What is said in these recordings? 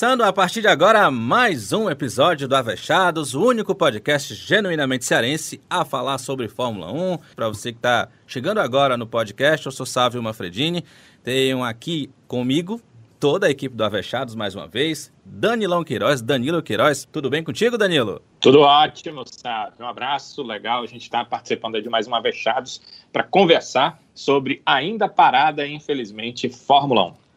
Começando a partir de agora mais um episódio do Avechados, o único podcast genuinamente cearense a falar sobre Fórmula 1. Para você que está chegando agora no podcast, eu sou Sávio Manfredini. Tenho aqui comigo toda a equipe do Avechados mais uma vez. Danilão Queiroz, Danilo Queiroz. Tudo bem contigo, Danilo? Tudo ótimo, Sávio. Um abraço, legal. A gente está participando de mais um Avechados para conversar sobre ainda parada, infelizmente, Fórmula 1.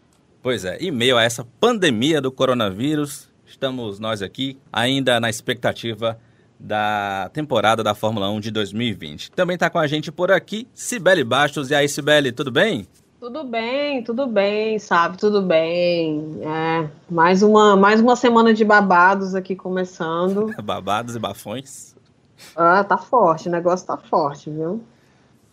Pois é, e meio a essa pandemia do coronavírus, estamos nós aqui ainda na expectativa da temporada da Fórmula 1 de 2020. Também está com a gente por aqui, Cibele Bastos. E aí, Cibele, tudo bem? Tudo bem, tudo bem, sabe? Tudo bem. É, mais, uma, mais uma semana de babados aqui começando. babados e bafões. Ah, tá forte, o negócio tá forte, viu?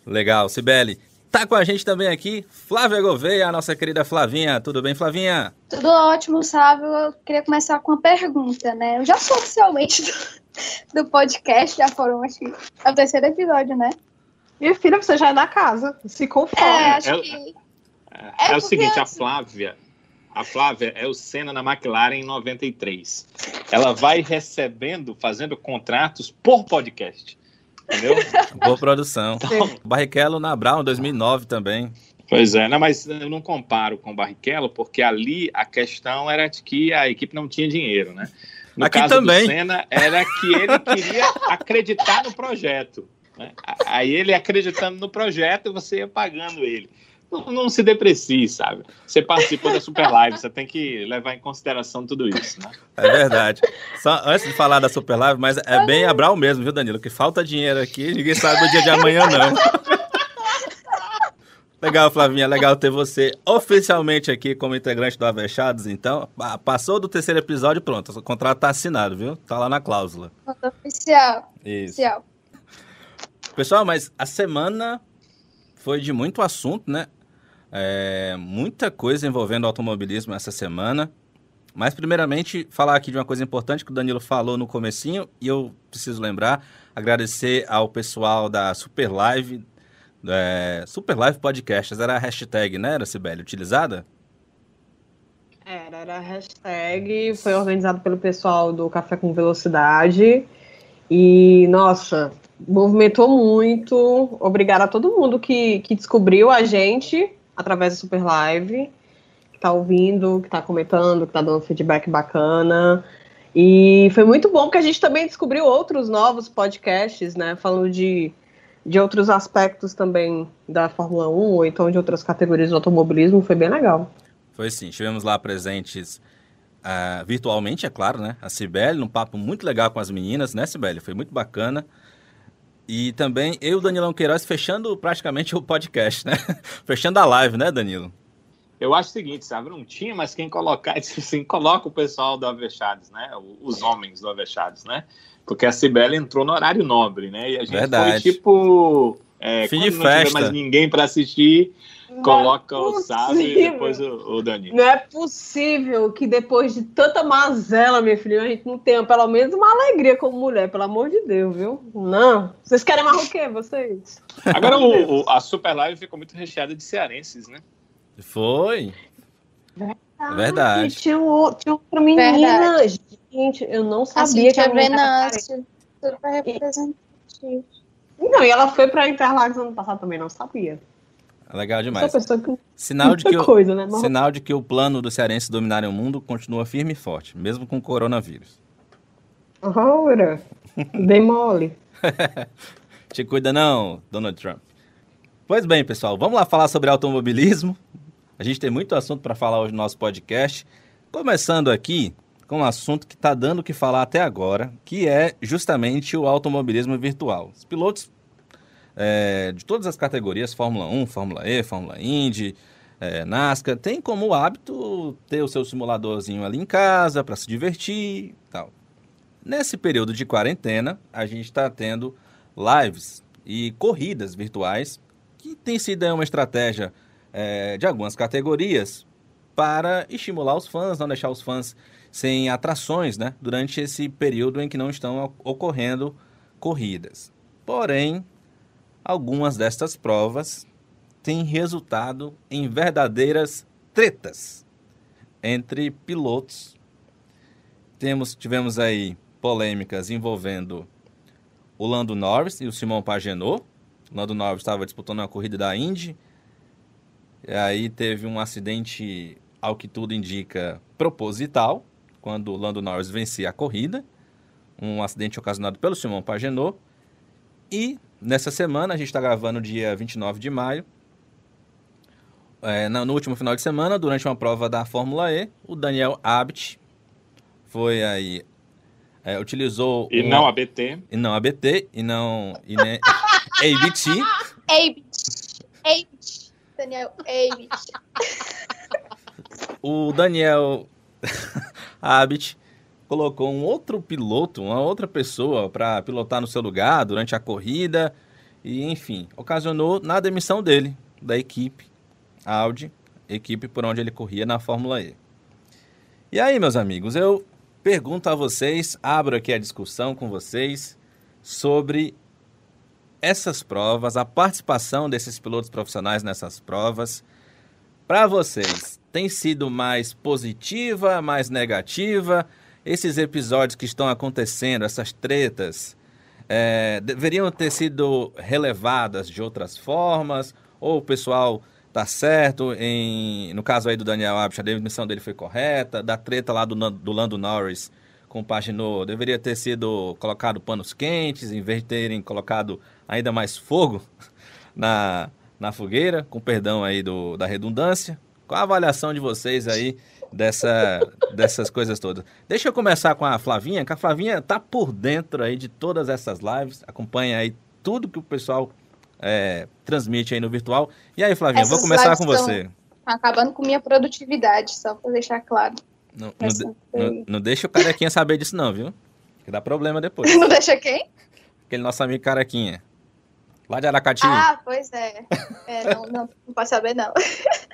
Legal, Cibele. Tá com a gente também aqui Flávia Gouveia, a nossa querida Flavinha. Tudo bem, Flavinha? Tudo ótimo, Sábio. Eu queria começar com uma pergunta, né? Eu já sou oficialmente do, do podcast, já foram, acho que é o terceiro episódio, né? Minha filha, você já é da casa. Se conforme. É, acho É- que. É, É o seguinte, a porque- Flávia, a Flávia é o Senna na McLaren em 93. Ela vai recebendo, fazendo contratos por podcast. Entendeu? Boa produção. Barrichello na Brown 2009 também. Pois é, não, mas eu não comparo com o Barrichello, porque ali a questão era de que a equipe não tinha dinheiro, né? No Aqui caso também. do Senna, era que ele queria acreditar no projeto. né? Aí ele acreditando no projeto, você ia pagando ele. Não, não se deprecie, sabe? Você participou da Super Live, você tem que levar em consideração tudo isso, né? É verdade. Só antes de falar da Super Live, mas é bem a Brown mesmo, viu, Danilo? Que falta dinheiro aqui, ninguém sabe do dia de amanhã, não. Legal, Flavinha, legal ter você oficialmente aqui como integrante do Avechados, então. Ah, Passou do terceiro episódio, pronto. O contrato tá assinado, viu? Tá lá na cláusula. Conta oficial. Isso. oficial. Pessoal, mas a semana foi de muito assunto, né? É, muita coisa envolvendo automobilismo essa semana. Mas primeiramente, falar aqui de uma coisa importante que o Danilo falou no comecinho, e eu preciso lembrar, agradecer ao pessoal da Super Live, é, Super Live Podcasts, era a hashtag, né, era, Sibeli, utilizada? Era, era a hashtag, foi organizado pelo pessoal do Café com Velocidade. E, nossa, movimentou muito. Obrigada a todo mundo que, que descobriu a gente através da Super Live, que tá ouvindo, que tá comentando, que tá dando feedback bacana. E foi muito bom porque a gente também descobriu outros novos podcasts, né? Falando de, de outros aspectos também da Fórmula 1, ou então de outras categorias do automobilismo. Foi bem legal. Foi sim, estivemos lá presentes ah, virtualmente, é claro, né? A Cibele, num papo muito legal com as meninas, né, Cibele? Foi muito bacana. E também eu e o Danilão Queiroz fechando praticamente o podcast, né? fechando a live, né, Danilo? Eu acho o seguinte, sabe? Não tinha mais quem colocar, assim, coloca o pessoal do Avechados, né? Os homens do Avechados, né? Porque a Cibele entrou no horário nobre, né? E a gente Verdade. foi tipo. É, Fim de não tiver festa. mais ninguém para assistir, coloca o Sábio e depois o, o Danilo. Não é possível que depois de tanta mazela, minha filha, a gente não tenha pelo menos uma alegria como mulher, pelo amor de Deus, viu? Não. Vocês querem mais o quê, vocês? Agora o- o- a Super Live ficou muito recheada de cearenses, né? Foi. É verdade. E tinha, um, tinha outra menina. Verdade. Gente, eu não sabia que a menina era Venâncio. Super representativo. carente. Não, e ela foi pra Interlagos ano passado também, não sabia. É Legal demais. que Sinal de, que o, coisa, né? Mas- sinal de que o plano dos cearenses dominarem o mundo continua firme e forte, mesmo com o coronavírus. Ora, dei mole. Te cuida não, Donald Trump. Pois bem, pessoal, vamos lá falar sobre automobilismo. A gente tem muito assunto para falar hoje no nosso podcast. Começando aqui com um assunto que está dando o que falar até agora, que é justamente o automobilismo virtual. Os pilotos é, de todas as categorias, Fórmula 1, Fórmula E, Fórmula Indy, é, NASCAR, tem como hábito ter o seu simuladorzinho ali em casa para se divertir tal. Nesse período de quarentena, a gente está tendo lives e corridas virtuais, que tem sido uma estratégia é, de algumas categorias para estimular os fãs, não deixar os fãs sem atrações né, durante esse período em que não estão ocorrendo corridas. Porém, algumas destas provas têm resultado em verdadeiras tretas entre pilotos temos, tivemos aí polêmicas envolvendo o Lando Norris e o Simão Pagenaud. O Lando Norris estava disputando uma corrida da Indy. E aí teve um acidente, ao que tudo indica, proposital, quando o Lando Norris vencia a corrida. Um acidente ocasionado pelo Simão Pagenaud. E nessa semana, a gente está gravando dia 29 de maio, é, no último final de semana, durante uma prova da Fórmula E, o Daniel Abt foi aí. É, utilizou. E não a BT. E não a BT, e não. E nem, ABT. ABT. ABT. Daniel ABT. O Daniel Abt colocou um outro piloto, uma outra pessoa para pilotar no seu lugar durante a corrida e, enfim, ocasionou na demissão dele, da equipe Audi, equipe por onde ele corria na Fórmula E. E aí, meus amigos, eu pergunto a vocês, abro aqui a discussão com vocês sobre essas provas, a participação desses pilotos profissionais nessas provas. Para vocês, tem sido mais positiva, mais negativa? Esses episódios que estão acontecendo, essas tretas, é, deveriam ter sido relevadas de outras formas? Ou o pessoal tá certo. Em, no caso aí do Daniel Abich, a demissão dele foi correta. Da treta lá do, do Lando Norris com o Paginot, deveria ter sido colocado panos quentes, em vez de terem colocado ainda mais fogo na, na fogueira, com perdão aí do, da redundância. Qual a avaliação de vocês aí dessa, dessas coisas todas? Deixa eu começar com a Flavinha, que a Flavinha tá por dentro aí de todas essas lives, acompanha aí tudo que o pessoal é, transmite aí no virtual. E aí, Flavinha, Essas vou começar com você. Acabando com minha produtividade, só para deixar claro. Não, não, não, não, deixa o carequinha saber disso, não, viu? Que dá problema depois. não deixa quem? Aquele nosso amigo carequinha. Lá de Aracati. Ah, pois é. é não, não, não pode saber, não.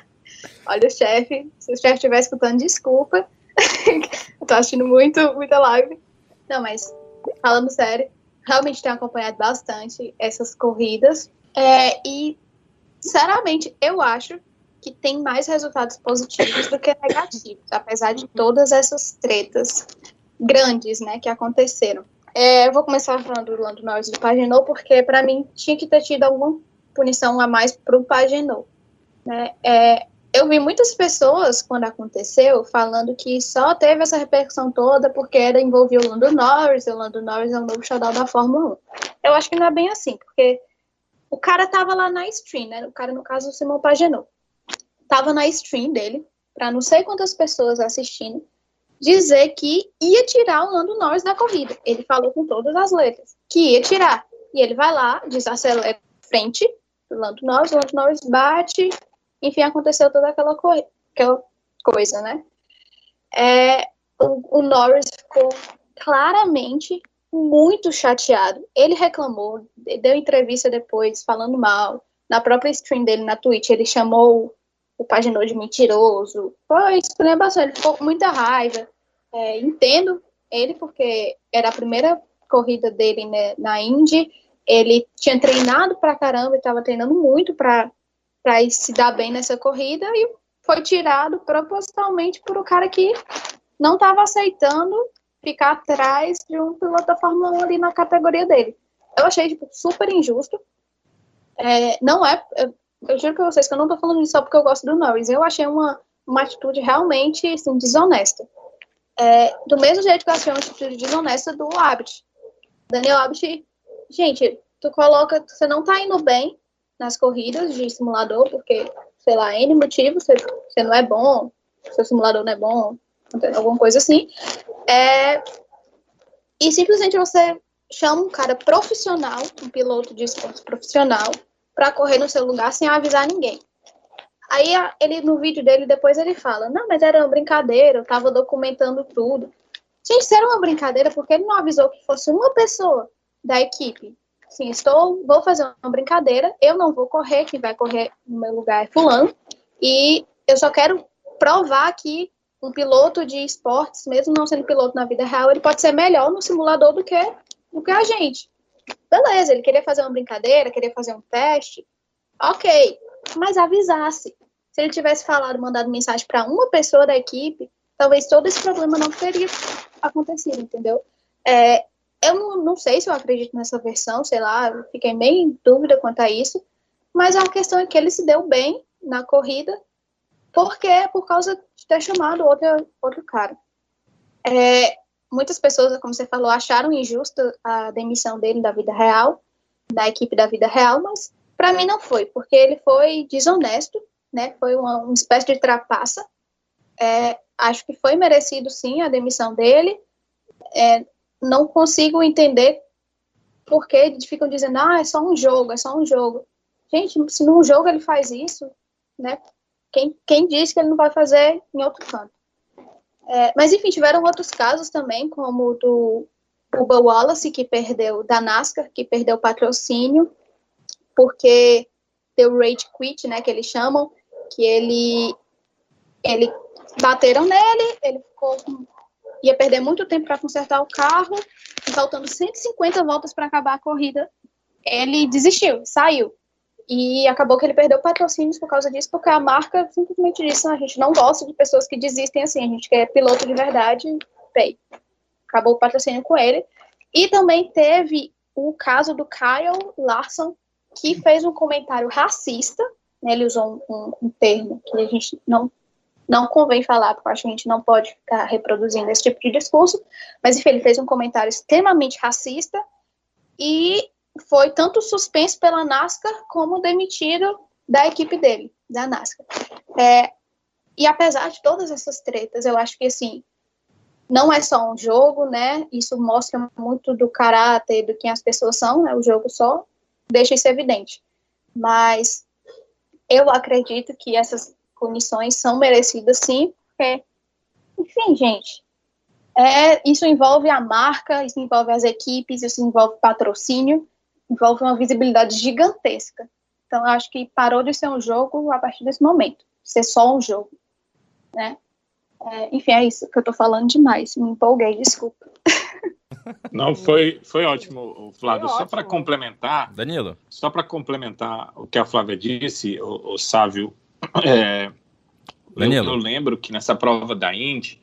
Olha chefe. Se o chefe estiver escutando, desculpa. Eu tô assistindo muito, muita live. Não, mas falando sério, realmente tenho acompanhado bastante essas corridas. É, e, sinceramente, eu acho que tem mais resultados positivos do que negativos, apesar de todas essas tretas grandes, né, que aconteceram. É, eu vou começar falando do Lando Norris do Pagenot, porque para mim tinha que ter tido alguma punição a mais para o Pagenot. Né? É, eu vi muitas pessoas, quando aconteceu, falando que só teve essa repercussão toda porque era envolvia o Lando Norris, e o Lando Norris é o novo showdown da Fórmula 1. Eu acho que não é bem assim, porque o cara tava lá na stream, né? O cara, no caso, o Simão Pagenou. Tava na stream dele, para não sei quantas pessoas assistindo, dizer que ia tirar o Lando Norris da corrida. Ele falou com todas as letras que ia tirar. E ele vai lá, desacelera frente do Lando Norris, o Lando Norris bate, enfim, aconteceu toda aquela, co aquela coisa, né? É, o, o Norris ficou claramente muito chateado. Ele reclamou, deu entrevista depois falando mal. Na própria stream dele na Twitch, ele chamou o Paginot de mentiroso. Foi explanação, ele ficou com muita raiva. É, entendo ele, porque era a primeira corrida dele né, na Indy. Ele tinha treinado pra caramba, estava treinando muito para se dar bem nessa corrida e foi tirado propositalmente por um cara que não estava aceitando ficar atrás de um piloto da Fórmula 1 ali na categoria dele. Eu achei tipo, super injusto. É, não é. Eu, eu juro pra vocês que eu não tô falando isso só porque eu gosto do Norris. Eu achei uma, uma atitude realmente assim, desonesta. É, do mesmo jeito que eu achei uma atitude desonesta do Abt. Daniel Abt, gente, tu coloca. Você não tá indo bem nas corridas de simulador, porque, sei lá, N motivo, você, você não é bom, seu simulador não é bom, alguma coisa assim. É, e simplesmente você chama um cara profissional, um piloto de esporte profissional, para correr no seu lugar sem avisar ninguém. Aí ele no vídeo dele depois ele fala: "Não, mas era uma brincadeira, eu tava documentando tudo". Gente, era uma brincadeira, porque ele não avisou que fosse uma pessoa da equipe? Sim, estou, vou fazer uma brincadeira, eu não vou correr, quem vai correr no meu lugar é fulano, e eu só quero provar que um piloto de esportes, mesmo não sendo piloto na vida real, ele pode ser melhor no simulador do que, do que a gente. Beleza, ele queria fazer uma brincadeira, queria fazer um teste, ok, mas avisasse. Se ele tivesse falado, mandado mensagem para uma pessoa da equipe, talvez todo esse problema não teria acontecido, entendeu? É, eu não, não, sei se eu acredito nessa versão, sei lá, eu fiquei meio em dúvida quanto a isso, mas a questão é que ele se deu bem na corrida, porque por causa de ter chamado outro, outro cara. É, muitas pessoas, como você falou, acharam injusta a demissão dele da vida real, da equipe da vida real, mas para mim não foi, porque ele foi desonesto, né? Foi uma, uma espécie de trapaça. É, acho que foi merecido sim a demissão dele. É, não consigo entender por que eles ficam dizendo, ah, é só um jogo, é só um jogo. Gente, se num jogo ele faz isso, né? Quem, quem diz que ele não vai fazer em outro canto? É, mas enfim, tiveram outros casos também, como o do Bubba Wallace, que perdeu, da NASCAR, que perdeu patrocínio, porque deu rage quit, né, que eles chamam, que ele, ele bateram nele, ele ficou ia perder muito tempo para consertar o carro, e faltando 150 voltas para acabar a corrida, ele desistiu, saiu. E acabou que ele perdeu patrocínios por causa disso, porque a marca simplesmente disse: a gente não gosta de pessoas que desistem assim, a gente quer piloto de verdade, pay. Acabou o patrocínio com ele. E também teve o caso do Kyle Larson, que fez um comentário racista, né, ele usou um, um, um termo que a gente não não convém falar, porque eu acho que a gente não pode ficar reproduzindo esse tipo de discurso, mas enfim, ele fez um comentário extremamente racista e foi tanto suspenso pela NASCAR como demitido da equipe dele, da NASCAR. É, e apesar de todas essas tretas, eu acho que assim, não é só um jogo, né? Isso mostra muito do caráter, do que as pessoas são, né? O jogo só deixa isso evidente. Mas eu acredito que essas punições são merecidas sim, porque, enfim, gente, é, isso envolve a marca, isso envolve as equipes, isso envolve patrocínio, envolve uma visibilidade gigantesca. Então, eu acho que parou de ser um jogo a partir desse momento, ser só um jogo, né? É, enfim, é isso que eu tô falando demais, me empolguei, desculpa. Não, foi, foi ótimo, Flávio. Foi só para complementar, Danilo. Só para complementar o que a Flávia disse, o, o Sávio é, eu, eu, lembro que nessa prova da Indy,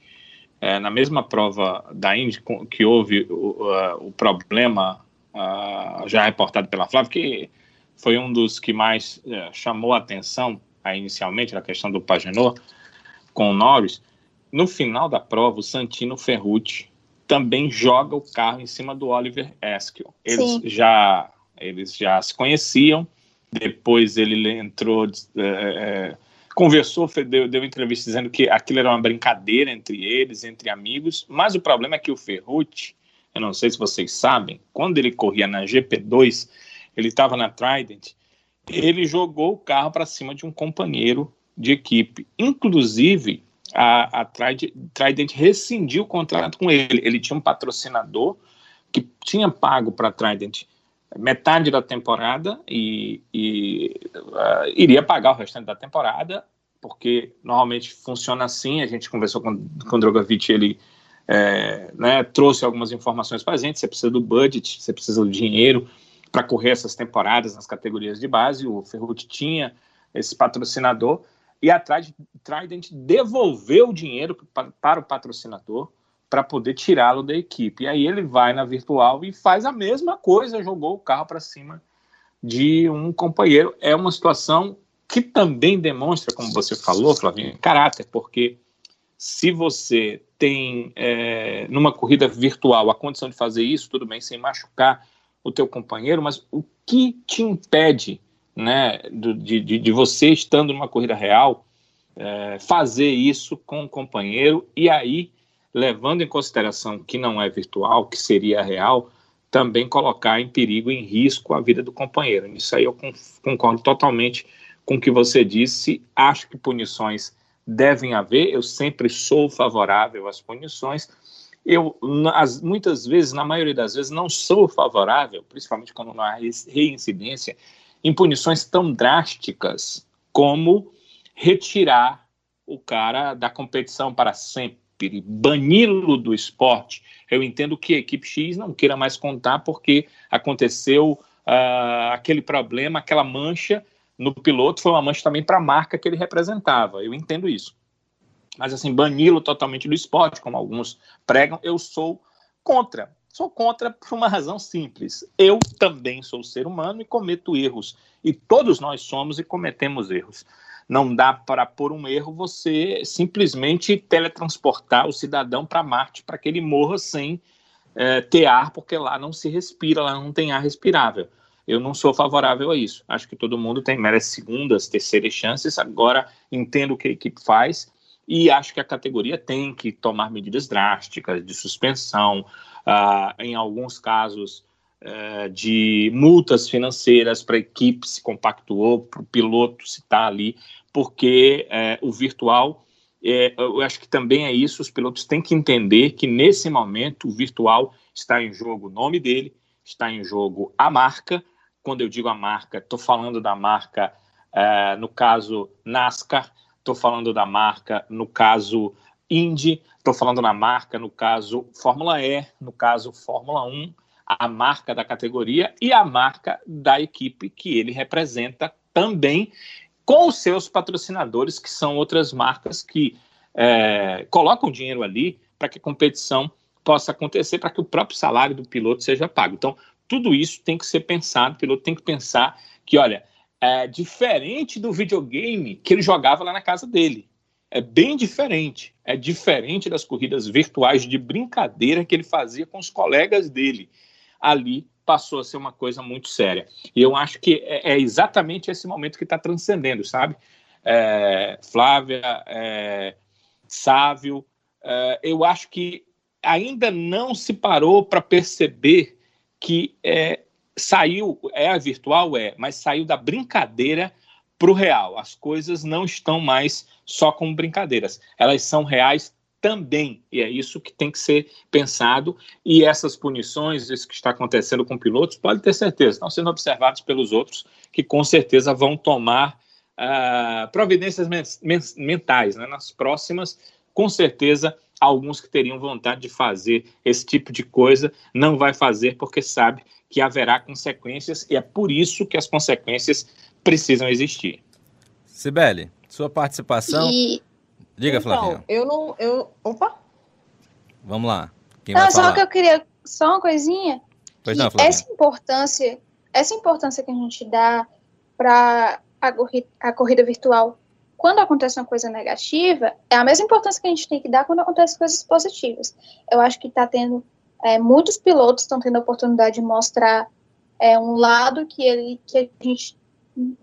é, na mesma prova da Indy que houve o, o problema uh, já reportado pela Flávia, que foi um dos que mais uh, chamou a atenção uh, inicialmente, na questão do Pagenot com o Norris. No final da prova, o Santino Ferrucci também joga o carro em cima do Oliver Eskel. Eles já eles já se conheciam, depois ele entrou, é, é, conversou, deu, deu entrevista dizendo que aquilo era uma brincadeira entre eles, entre amigos. Mas o problema é que o Ferrucci, eu não sei se vocês sabem, quando ele corria na GP2, ele estava na Trident, ele jogou o carro para cima de um companheiro de equipe. Inclusive, a, a Trident, Trident rescindiu o contrato com ele. Ele tinha um patrocinador que tinha pago para a Trident metade da temporada e, e uh, iria pagar o restante da temporada, porque normalmente funciona assim. A gente conversou com, com o Drogovic, ele é, né, trouxe algumas informações para a gente. Você precisa do budget, você precisa do dinheiro para correr essas temporadas nas categorias de base. O Ferrucci tinha esse patrocinador e a Trident devolveu o dinheiro para, para o patrocinador para poder tirá-lo da equipe. E aí ele vai na virtual e faz a mesma coisa, jogou o carro para cima de um companheiro. É uma situação que também demonstra, como você falou, Flavinho, caráter, porque se você tem é, numa corrida virtual a condição de fazer isso, tudo bem, sem machucar o teu companheiro, mas o que te impede, né, de, de, de você estando numa corrida real, é, fazer isso com o companheiro e aí levando em consideração que não é virtual, que seria real, também colocar em perigo, em risco a vida do companheiro. Isso aí eu concordo totalmente com o que você disse. Acho que punições devem haver. Eu sempre sou favorável às punições. Eu, as, muitas vezes, na maioria das vezes, não sou favorável, principalmente quando não há reincidência, em punições tão drásticas como retirar o cara da competição para sempre bani-lo do esporte, eu entendo que a equipe X não queira mais contar porque aconteceu uh, aquele problema, aquela mancha no piloto, foi uma mancha também para a marca que ele representava. Eu entendo isso. mas assim, bani-lo totalmente do esporte, como alguns pregam, eu sou contra. Sou contra por uma razão simples. Eu também sou ser humano e cometo erros. E todos nós somos e cometemos erros. Não dá para, por um erro, você simplesmente teletransportar o cidadão para Marte para que ele morra sem é, ter ar, porque lá não se respira, lá não tem ar respirável. Eu não sou favorável a isso. Acho que todo mundo tem merece segundas, terceiras chances. Agora entendo o que a equipe faz e acho que a categoria tem que tomar medidas drásticas de suspensão, uh, em alguns casos uh, de multas financeiras para a equipe se compactuou, para o piloto se está ali, porque uh, o virtual, é, eu acho que também é isso, os pilotos têm que entender que nesse momento o virtual está em jogo o nome dele, está em jogo a marca, quando eu digo a marca, estou falando da marca, no caso NASCAR, estou falando da marca, no caso Indy, estou falando na marca, no caso Fórmula E, no caso Fórmula 1, a marca da categoria e a marca da equipe que ele representa também, com os seus patrocinadores, que são outras marcas que é, colocam dinheiro ali para que a competição possa acontecer, para que o próprio salário do piloto seja pago. Então, tudo isso tem que ser pensado, o piloto tem que pensar que, olha, é diferente do videogame que ele jogava lá na casa dele. É bem diferente. É diferente das corridas virtuais de brincadeira que ele fazia com os colegas dele. Ali passou a ser uma coisa muito séria. E eu acho que é, é exatamente esse momento que está transcendendo, sabe? É, Flávia, é, Sávio, é, eu acho que ainda não se parou para perceber que é, saiu, é virtual, é, mas saiu da brincadeira para o real. As coisas não estão mais só como brincadeiras, elas são reais também, e é isso que tem que ser pensado. E essas punições, isso que está acontecendo com pilotos, pode ter certeza, estão sendo observados pelos outros, que com certeza vão tomar uh, providências men mentais né? nas próximas. Com certeza, alguns que teriam vontade de fazer esse tipo de coisa não vai fazer porque sabe que haverá consequências e é por isso que as consequências precisam existir. Sibeli, sua participação. E... Diga, então, Flavinha. Eu não. Eu... Opa! Vamos lá. Quem não, só que eu queria. Só uma coisinha. Pois não, Flavinha. Essa importância, essa importância que a gente dá para a, a corrida virtual quando acontece uma coisa negativa, é a mesma importância que a gente tem que dar quando acontecem coisas positivas. Eu acho que está tendo é, muitos pilotos estão tendo a oportunidade de mostrar é, um lado que ele que a gente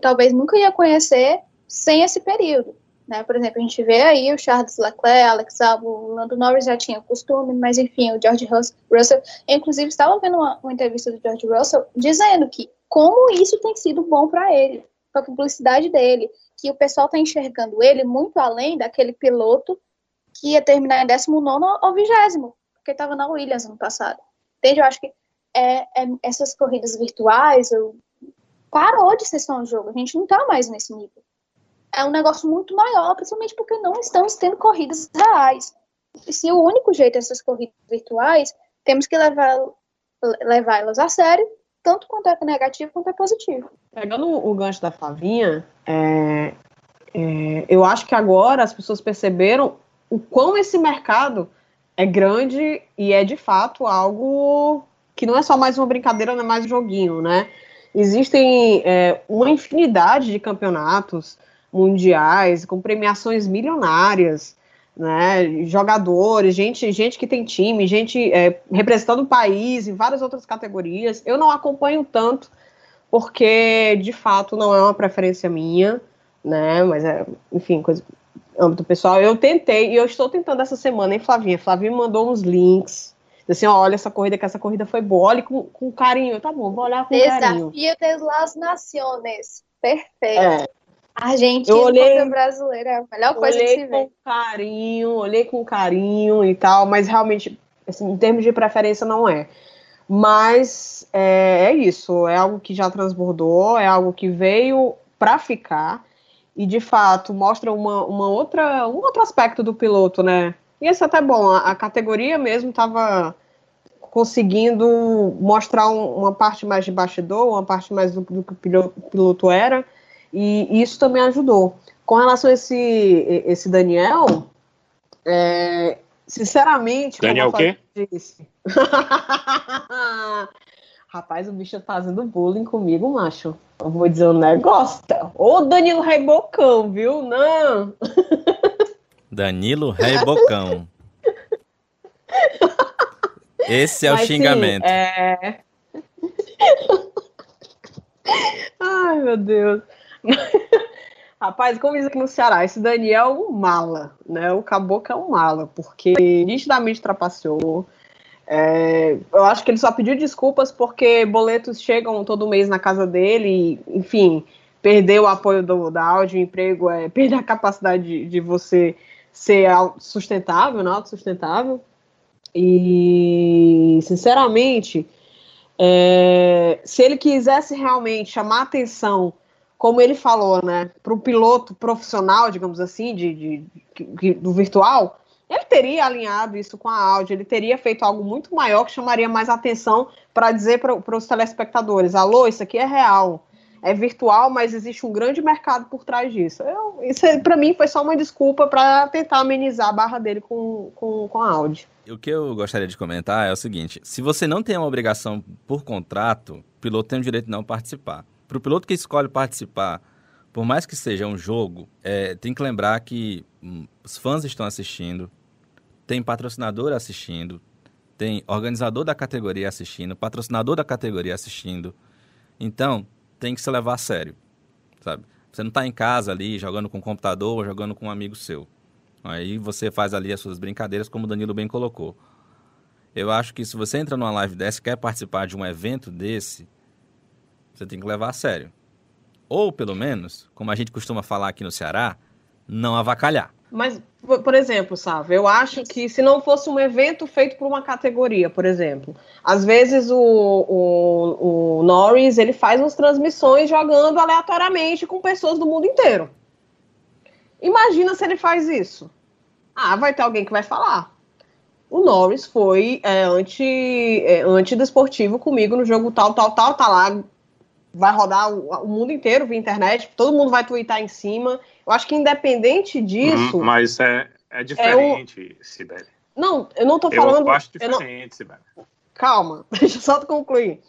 talvez nunca ia conhecer sem esse período. Né? Por exemplo, a gente vê aí o Charles Leclerc, Alex Albon, o Lando Norris já tinha costume, mas enfim, o George Russell, inclusive estava vendo uma, uma entrevista do George Russell dizendo que como isso tem sido bom para ele, para a publicidade dele, que o pessoal está enxergando ele muito além daquele piloto que ia terminar em 19 ou 20, porque estava na Williams ano passado. Entende? Eu acho que é, é, essas corridas virtuais eu, parou de ser só um jogo. A gente não está mais nesse nível. É um negócio muito maior, principalmente porque não estamos tendo corridas reais. E se o único jeito dessas corridas virtuais, temos que levá-las a sério tanto quanto é negativo quanto é positivo. Pegando o gancho da Flavinha, é, é, eu acho que agora as pessoas perceberam o quão esse mercado é grande e é de fato algo que não é só mais uma brincadeira, não é mais um joguinho, né? Existem é, uma infinidade de campeonatos mundiais com premiações milionárias né, jogadores, gente, gente que tem time, gente é, representando o país em várias outras categorias. Eu não acompanho tanto, porque de fato não é uma preferência minha, né? Mas é, enfim, coisa âmbito pessoal. Eu tentei, e eu estou tentando essa semana, hein, Flavinha? Flavinha mandou uns links. Assim, ó, olha essa corrida, que essa corrida foi boa. Olha com, com carinho. Tá bom, vou olhar com Desafio carinho. Desafio de las Naciones. Perfeito. É. Argentina eu olhei, brasileira é a melhor coisa que se vê. Olhei com carinho, olhei com carinho e tal, mas realmente, assim, em termos de preferência, não é. Mas é, é isso, é algo que já transbordou, é algo que veio para ficar e de fato mostra uma, uma outra, um outro aspecto do piloto, né? E isso é até bom, a, a categoria mesmo estava conseguindo mostrar um, uma parte mais de bastidor, uma parte mais do, do que o piloto era, e isso também ajudou. Com relação a esse, esse Daniel, É, sinceramente, Daniel o quê? Disse, Rapaz, o bicho tá fazendo bullying comigo, macho. Eu vou dizer um negócio. Ô, Danilo Rebocão, viu? Não. Danilo Rebocão. Esse é Mas, o xingamento. Sim, é... Ai, meu Deus. Rapaz, como diz aqui no Ceará, esse Daniel é um mala, né? O caboclo é um mala, porque nitidamente trapaceou. É, eu acho que ele só pediu desculpas porque boletos chegam todo mês na casa dele, e, enfim, perder o apoio do, da áudio, emprego, é perder a capacidade de, de você ser sustentável, né, autossustentável. E, sinceramente, é, se ele quisesse realmente chamar atenção, como ele falou, né, para o piloto profissional, digamos assim, de, de, de, do virtual, ele teria alinhado isso com a áudio, ele teria feito algo muito maior que chamaria mais atenção para dizer para os telespectadores: alô, isso aqui é real é virtual, mas existe um grande mercado por trás disso. Eu, isso, para mim, foi só uma desculpa para tentar amenizar a barra dele com, com, com a Audi. O que eu gostaria de comentar é o seguinte: se você não tem uma obrigação por contrato, o piloto tem o direito de não participar. Para o piloto que escolhe participar, por mais que seja um jogo, é, tem que lembrar que hum, os fãs estão assistindo, tem patrocinador assistindo, tem organizador da categoria assistindo, patrocinador da categoria assistindo. Então, tem que se levar a sério, sabe? Você não está em casa ali jogando com o computador ou jogando com um amigo seu. Aí você faz ali as suas brincadeiras, como o Danilo bem colocou. Eu acho que se você entra numa live dessa e quer participar de um evento desse, você tem que levar a sério. Ou, pelo menos, como a gente costuma falar aqui no Ceará, não avacalhar. Mas, por exemplo, sabe, eu acho que se não fosse um evento feito por uma categoria, por exemplo, às vezes o, o, o Norris ele faz umas transmissões jogando aleatoriamente com pessoas do mundo inteiro. Imagina se ele faz isso. Ah, vai ter alguém que vai falar. O Norris foi é, anti, é, comigo no jogo tal, tal, tal, tá lá. Vai rodar o, o mundo inteiro via internet, todo mundo vai twittar em cima eu acho que independente disso. Hum, mas é, é diferente, é o... Sibeli. Não, eu não tô falando. Eu acho diferente, não... Sibeli. Calma, deixa eu só concluir.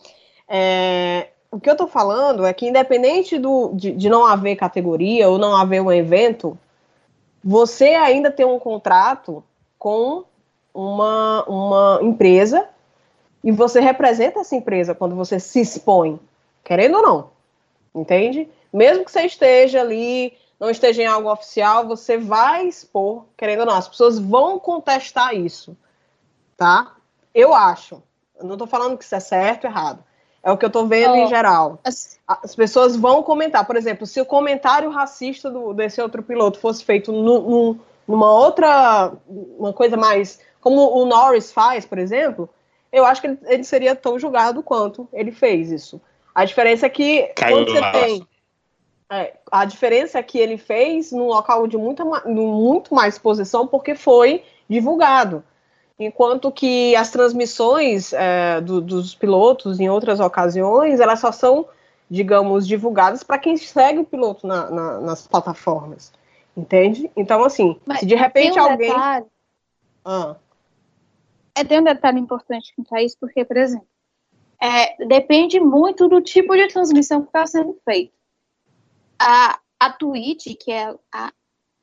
É, o que eu tô falando é que, independente do, de, de não haver categoria ou não haver um evento, você ainda tem um contrato com uma, uma empresa e você representa essa empresa quando você se expõe, querendo ou não, entende? Mesmo que você esteja ali não esteja em algo oficial, você vai expor, querendo ou não, as pessoas vão contestar isso, tá? Eu acho. Eu não estou falando que isso é certo ou errado. É o que eu estou vendo oh, em geral. As... as... pessoas vão comentar. Por exemplo, se o comentário racista do, desse outro piloto fosse feito no, no, numa outra, uma coisa mais, como o Norris faz, por exemplo, eu acho que ele, ele seria tão julgado quanto ele fez isso. A diferença é que Caiu quando você tem é, a diferença é que ele fez num local de muita, muito mais exposição porque foi divulgado. Enquanto que as transmissões é, do, dos pilotos em outras ocasiões, elas só são, digamos, divulgadas para quem segue o piloto na, na, nas plataformas. Entende? Então, assim, Mas se de repente um alguém. Detalhe... Ah. É, tem um detalhe importante com isso, porque, por exemplo, é, depende muito do tipo de transmissão que está sendo feita a, a Twitch, que é, a,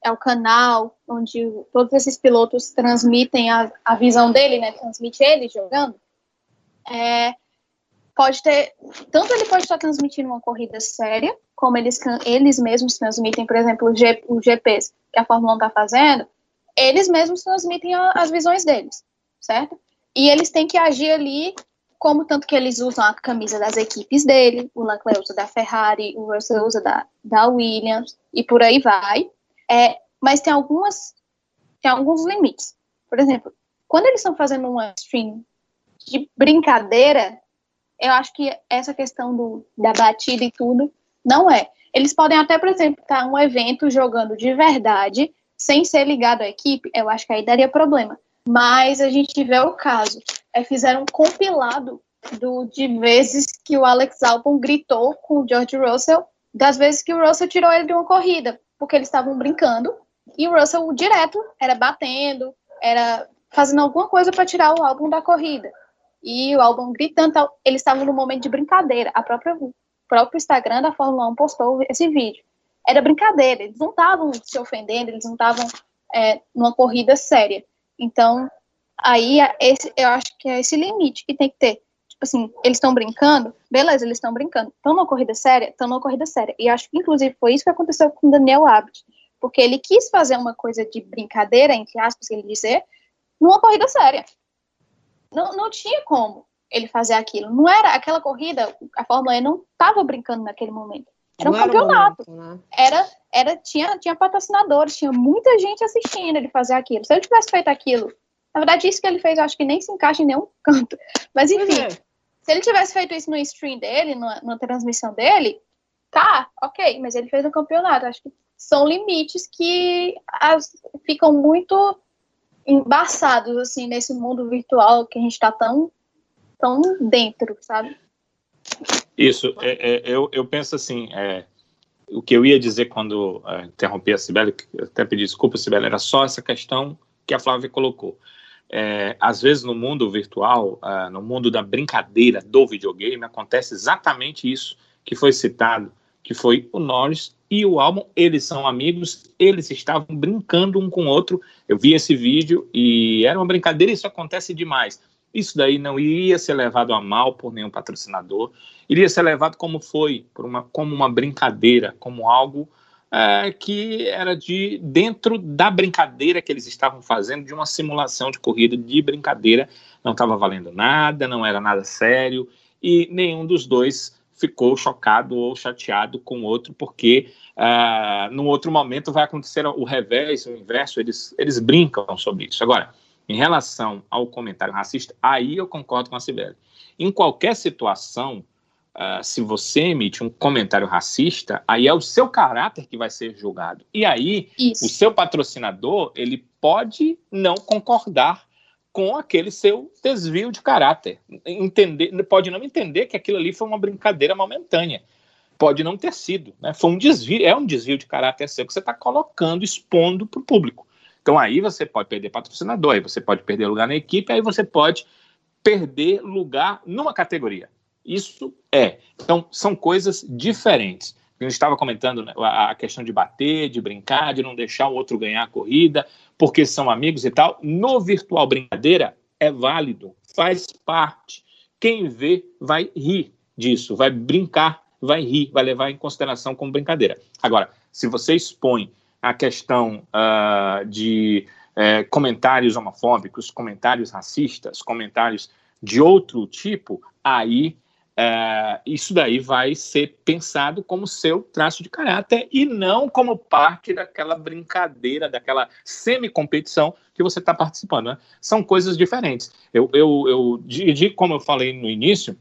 é o canal onde todos esses pilotos transmitem a, a visão dele, né? Transmite ele jogando. É, pode ter. Tanto ele pode estar transmitindo uma corrida séria, como eles, eles mesmos transmitem, por exemplo, os GPs que a Fórmula 1 está fazendo, eles mesmos transmitem a, as visões deles, certo? E eles têm que agir ali como tanto que eles usam a camisa das equipes dele, o Leclerc usa da Ferrari, o Russell usa da, da Williams, e por aí vai. É, mas tem algumas tem alguns limites. Por exemplo, quando eles estão fazendo uma stream de brincadeira, eu acho que essa questão do, da batida e tudo não é. Eles podem até, por exemplo, estar tá um evento jogando de verdade, sem ser ligado à equipe, eu acho que aí daria problema. Mas a gente vê o caso é, fizeram um compilado do, de vezes que o Alex Albon gritou com o George Russell, das vezes que o Russell tirou ele de uma corrida, porque eles estavam brincando E o Russell direto era batendo, era fazendo alguma coisa para tirar o álbum da corrida. E o álbum gritando, eles estavam no momento de brincadeira. A própria o próprio Instagram da Fórmula 1 postou esse vídeo. Era brincadeira, eles não estavam se ofendendo, eles não estavam é, numa corrida séria. Então, aí esse, eu acho que é esse limite que tem que ter. Tipo assim, eles estão brincando, beleza, eles estão brincando. Estão numa corrida séria? Estão numa corrida séria. E acho que, inclusive, foi isso que aconteceu com o Daniel Abt. Porque ele quis fazer uma coisa de brincadeira, entre aspas, ele dizer, numa corrida séria. Não, não tinha como ele fazer aquilo. Não era aquela corrida, a Fórmula E não estava brincando naquele momento. Era um não campeonato. Era, momento, né? era, era, tinha, tinha patrocinadores, tinha muita gente assistindo ele fazer aquilo. Se ele tivesse feito aquilo, na verdade, isso que ele fez, eu acho que nem se encaixa em nenhum canto. Mas enfim, é. se ele tivesse feito isso no stream dele, na, na transmissão dele, tá, ok, mas ele fez um campeonato. Acho que são limites que as, ficam muito embaçados, assim, nesse mundo virtual que a gente está tão, tão dentro, sabe? Isso, é, é, eu, eu penso assim, é, o que eu ia dizer quando é, interrompi a Sibeli, até pedi desculpa, Sibeli, era só essa questão que a Flávia colocou. É, às vezes no mundo virtual, uh, no mundo da brincadeira do videogame, acontece exatamente isso que foi citado, que foi o Norris e o álbum, eles são amigos, eles estavam brincando um com o outro. Eu vi esse vídeo e era uma brincadeira, isso acontece demais. Isso daí não iria ser levado a mal por nenhum patrocinador, iria ser levado como foi, uma, como uma brincadeira, como algo é, que era de dentro da brincadeira que eles estavam fazendo, de uma simulação de corrida de brincadeira, não estava valendo nada, não era nada sério, e nenhum dos dois ficou chocado ou chateado com o outro, porque uh, num outro momento vai acontecer o revés, o inverso, eles, eles brincam sobre isso. Agora, em relação ao comentário racista, aí eu concordo com a Sibeli. Em qualquer situação, uh, se você emite um comentário racista, aí é o seu caráter que vai ser julgado. E aí, isso. o seu patrocinador, ele pode não concordar com aquele seu desvio de caráter. Entender, pode não entender que aquilo ali foi uma brincadeira momentânea. Pode não ter sido, né? Foi um desvio, é um desvio de caráter seu que você está colocando, expondo para o público. Então aí você pode perder patrocinador, aí você pode perder lugar na equipe, aí você pode perder lugar numa categoria. Isso é. Então são coisas diferentes. Gente estava comentando né, a questão de bater, de brincar, de não deixar o outro ganhar a corrida, porque são amigos e tal. No virtual brincadeira é válido, faz parte. Quem vê vai rir disso, vai brincar, vai rir, vai levar em consideração como brincadeira. Agora, se você expõe a questão uh, de uh, comentários homofóbicos, comentários racistas, comentários de outro tipo, aí é, isso daí vai ser pensado como seu traço de caráter e não como parte daquela brincadeira, daquela semi-competição que você está participando. Né? São coisas diferentes. Eu, eu, eu digo, como eu falei no início,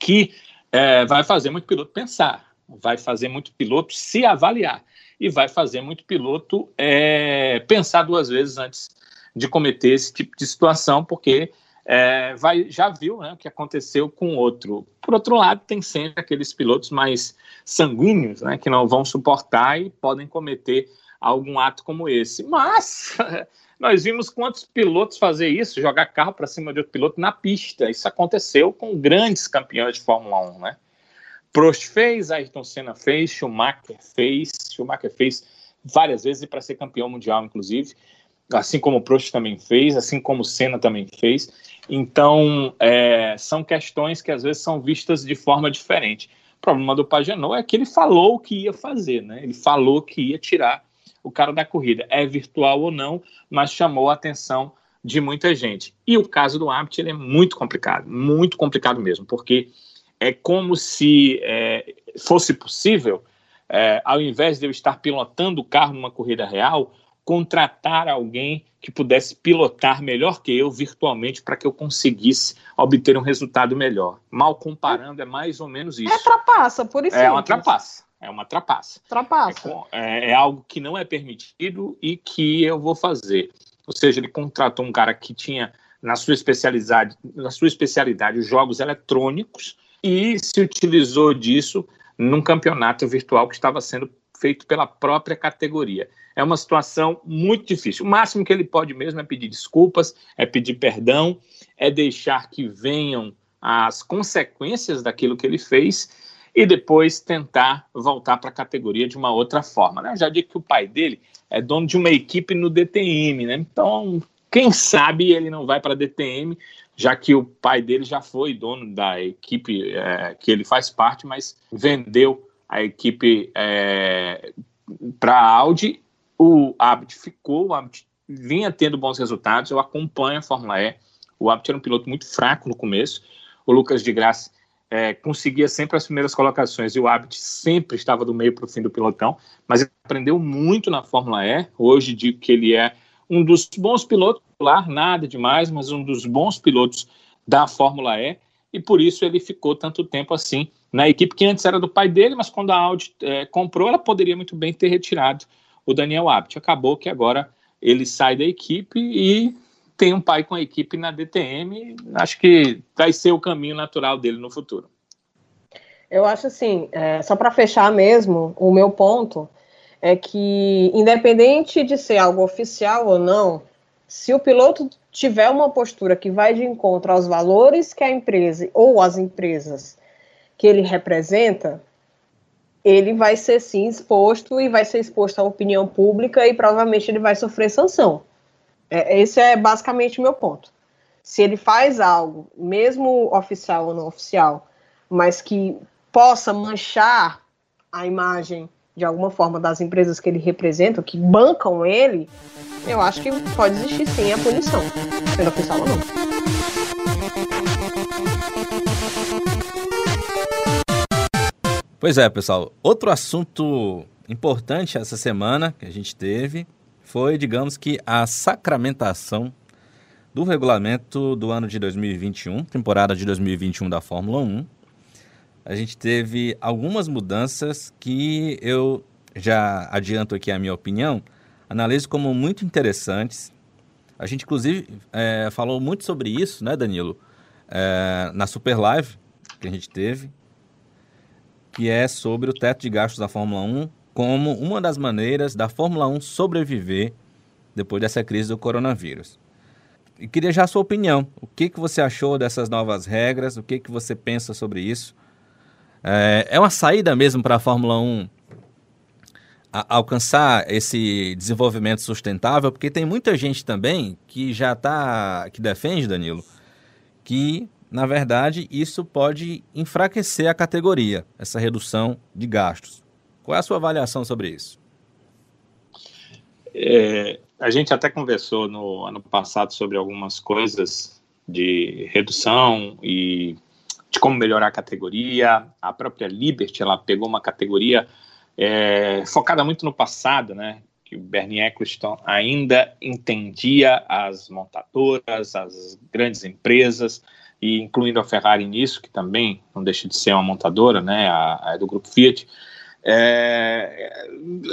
que é, vai fazer muito piloto pensar, vai fazer muito piloto se avaliar e vai fazer muito piloto é, pensar duas vezes antes de cometer esse tipo de situação, porque é, vai, já viu né, o que aconteceu com outro. Por outro lado, tem sempre aqueles pilotos mais sanguíneos, né, que não vão suportar e podem cometer algum ato como esse. Mas nós vimos quantos pilotos fazer isso, jogar carro para cima de outro piloto na pista. Isso aconteceu com grandes campeões de Fórmula 1, né? Prost fez, Ayrton Senna fez, Schumacher fez, Schumacher fez várias vezes para ser campeão mundial, inclusive assim como o Prost também fez, assim como o Senna também fez. Então, é, são questões que às vezes são vistas de forma diferente. O problema do Pagenot é que ele falou o que ia fazer, né? Ele falou que ia tirar o cara da corrida. É virtual ou não, mas chamou a atenção de muita gente. E o caso do Abt ele é muito complicado, muito complicado mesmo, porque é como se é, fosse possível, é, ao invés de eu estar pilotando o carro numa corrida real, contratar alguém que pudesse pilotar melhor que eu virtualmente para que eu conseguisse obter um resultado melhor. Mal comparando, é mais ou menos isso. É trapaça, por isso. É uma trapaça. É uma trapaça. Trapaça. É, é, algo que não é permitido e que eu vou fazer. Ou seja, ele contratou um cara que tinha na sua especialidade, na sua especialidade, jogos eletrônicos e se utilizou disso num campeonato virtual que estava sendo feito pela própria categoria. É uma situação muito difícil. O máximo que ele pode mesmo é pedir desculpas, é pedir perdão, é deixar que venham as consequências daquilo que ele fez e depois tentar voltar para a categoria de uma outra forma. Né? Eu já disse que o pai dele é dono de uma equipe no DTM, né? então quem sabe ele não vai para a DTM, já que o pai dele já foi dono da equipe é, que ele faz parte, mas vendeu a equipe é, para a Audi. O Abt ficou, o Abt vinha tendo bons resultados. Eu acompanho a Fórmula E. O Abt era um piloto muito fraco no começo. O Lucas de Graça é, conseguia sempre as primeiras colocações e o Abt sempre estava do meio para o fim do pilotão, mas ele aprendeu muito na Fórmula E. Hoje digo que ele é um dos bons pilotos, lá nada demais, mas um dos bons pilotos da Fórmula E e por isso ele ficou tanto tempo assim na equipe que antes era do pai dele, mas quando a Audi é, comprou, ela poderia muito bem ter retirado o Daniel Abt. Acabou que agora ele sai da equipe e tem um pai com a equipe na DTM. Acho que vai ser o caminho natural dele no futuro. Eu acho assim, é, só para fechar mesmo, o meu ponto é que, independente de ser algo oficial ou não, se o piloto tiver uma postura que vai de encontro aos valores que a empresa ou as empresas que ele representa, ele vai ser sim exposto e vai ser exposto à opinião pública e provavelmente ele vai sofrer sanção. É, esse é basicamente o meu ponto. Se ele faz algo, mesmo oficial ou não oficial, mas que possa manchar a imagem de alguma forma das empresas que ele representa, que bancam ele, eu acho que pode existir sim a punição, sendo oficial ou não. Pois é, pessoal. Outro assunto importante essa semana que a gente teve foi, digamos que, a sacramentação do regulamento do ano de 2021, temporada de 2021 da Fórmula 1, a gente teve algumas mudanças que eu já adianto aqui a minha opinião, analiso como muito interessantes. A gente, inclusive, é, falou muito sobre isso, né, Danilo? É, na Super Live que a gente teve, que é sobre o teto de gastos da Fórmula 1 como uma das maneiras da Fórmula 1 sobreviver depois dessa crise do coronavírus. E queria já a sua opinião. O que, que você achou dessas novas regras? O que, que você pensa sobre isso? É, é uma saída mesmo para a Fórmula 1 a, alcançar esse desenvolvimento sustentável? Porque tem muita gente também que já está, que defende, Danilo, que na verdade isso pode enfraquecer a categoria, essa redução de gastos. Qual é a sua avaliação sobre isso? É, a gente até conversou no ano passado sobre algumas coisas de redução e de como melhorar a categoria. A própria Liberty, ela pegou uma categoria é, focada muito no passado, né? Que o Bernie Eccleston ainda entendia as montadoras, as grandes empresas, e incluindo a Ferrari nisso, que também não deixa de ser uma montadora, né? A, a do grupo Fiat. É,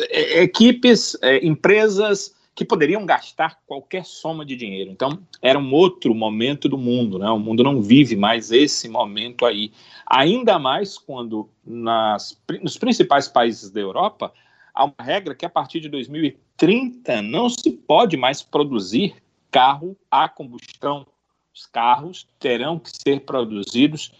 é, equipes, é, empresas que poderiam gastar qualquer soma de dinheiro. Então, era um outro momento do mundo, né? O mundo não vive mais esse momento aí. Ainda mais quando nas, nos principais países da Europa há uma regra que a partir de 2030 não se pode mais produzir carro a combustão. Os carros terão que ser produzidos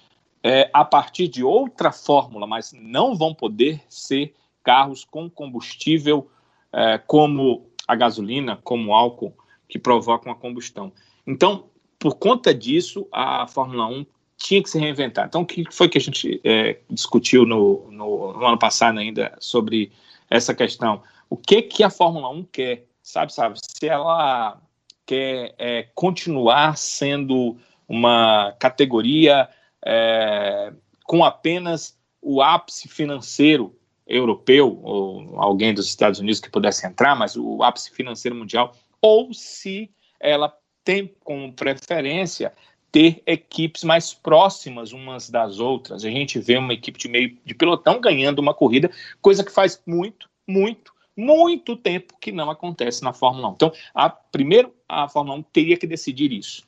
é, a partir de outra fórmula, mas não vão poder ser carros com combustível é, como a gasolina como álcool que provocam a combustão. Então, por conta disso, a Fórmula 1 tinha que se reinventar. Então, o que foi que a gente é, discutiu no, no, no, ano passado ainda sobre essa questão? O que que a Fórmula 1 quer? Sabe, sabe? Se ela quer é, continuar sendo uma categoria é, com apenas o ápice financeiro europeu ou alguém dos Estados Unidos que pudesse entrar, mas o ápice financeiro mundial, ou se ela tem como preferência ter equipes mais próximas umas das outras. A gente vê uma equipe de meio de pelotão ganhando uma corrida, coisa que faz muito, muito, muito tempo que não acontece na Fórmula 1. Então, a, primeiro, a Fórmula 1 teria que decidir isso.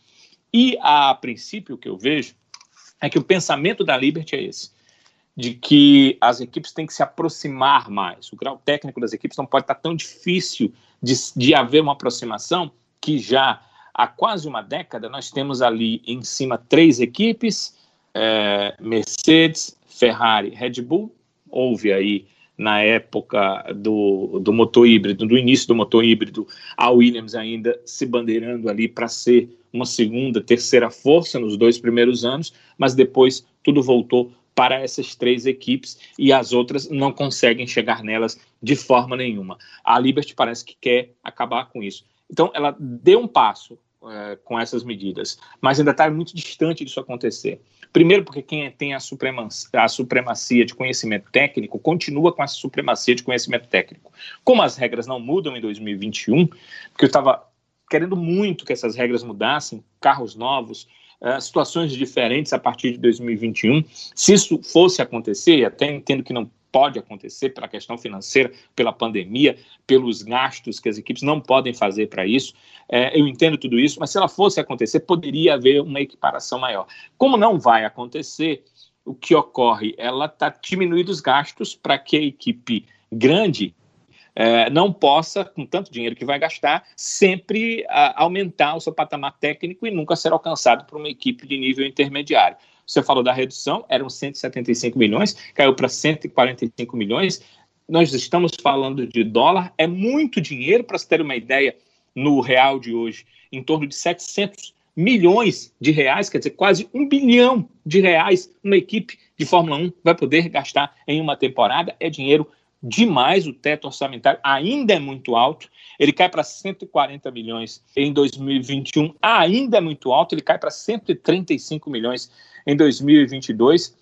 E, a princípio, o que eu vejo é que o pensamento da Liberty é esse de que as equipes têm que se aproximar mais. O grau técnico das equipes não pode estar tão difícil de, de haver uma aproximação que já há quase uma década nós temos ali em cima três equipes, é, Mercedes, Ferrari, Red Bull. Houve aí na época do, do motor híbrido, do início do motor híbrido, a Williams ainda se bandeirando ali para ser uma segunda, terceira força nos dois primeiros anos, mas depois tudo voltou para essas três equipes e as outras não conseguem chegar nelas de forma nenhuma. A Liberty parece que quer acabar com isso. Então, ela deu um passo é, com essas medidas, mas ainda está muito distante disso acontecer. Primeiro, porque quem tem a supremacia, a supremacia de conhecimento técnico continua com essa supremacia de conhecimento técnico. Como as regras não mudam em 2021, porque eu estava querendo muito que essas regras mudassem, carros novos, uh, situações diferentes a partir de 2021. Se isso fosse acontecer, até entendo que não pode acontecer pela questão financeira, pela pandemia, pelos gastos que as equipes não podem fazer para isso. É, eu entendo tudo isso, mas se ela fosse acontecer, poderia haver uma equiparação maior. Como não vai acontecer, o que ocorre? Ela está diminuindo os gastos para que a equipe grande é, não possa, com tanto dinheiro que vai gastar, sempre a, aumentar o seu patamar técnico e nunca ser alcançado por uma equipe de nível intermediário. Você falou da redução, eram 175 milhões, caiu para 145 milhões. Nós estamos falando de dólar, é muito dinheiro, para se ter uma ideia, no real de hoje, em torno de 700 milhões de reais, quer dizer, quase um bilhão de reais, uma equipe de Fórmula 1 vai poder gastar em uma temporada. É dinheiro demais, o teto orçamentário ainda é muito alto, ele cai para 140 milhões em 2021, ainda é muito alto, ele cai para 135 milhões em 2022,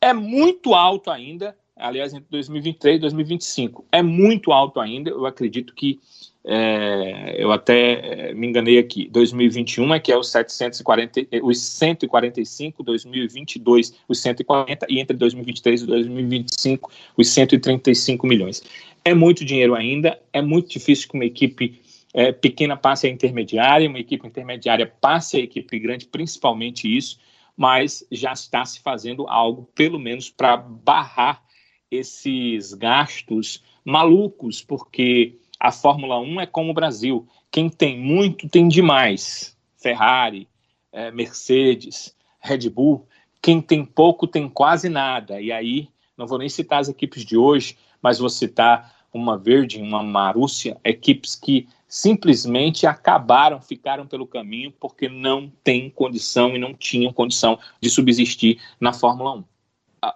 é muito alto ainda, aliás, entre 2023 e 2025, é muito alto ainda, eu acredito que é, eu até é, me enganei aqui, 2021 é que é os 740, os 145, 2022 os 140 e entre 2023 e 2025 os 135 milhões. É muito dinheiro ainda, é muito difícil que uma equipe é, pequena passe a intermediária, uma equipe intermediária passe a equipe grande, principalmente isso, mas já está se fazendo algo, pelo menos para barrar esses gastos malucos, porque a Fórmula 1 é como o Brasil. Quem tem muito tem demais. Ferrari, é, Mercedes, Red Bull. Quem tem pouco tem quase nada. E aí, não vou nem citar as equipes de hoje, mas vou citar uma Verde, uma Marúcia, equipes que simplesmente acabaram, ficaram pelo caminho porque não têm condição e não tinham condição de subsistir na Fórmula 1.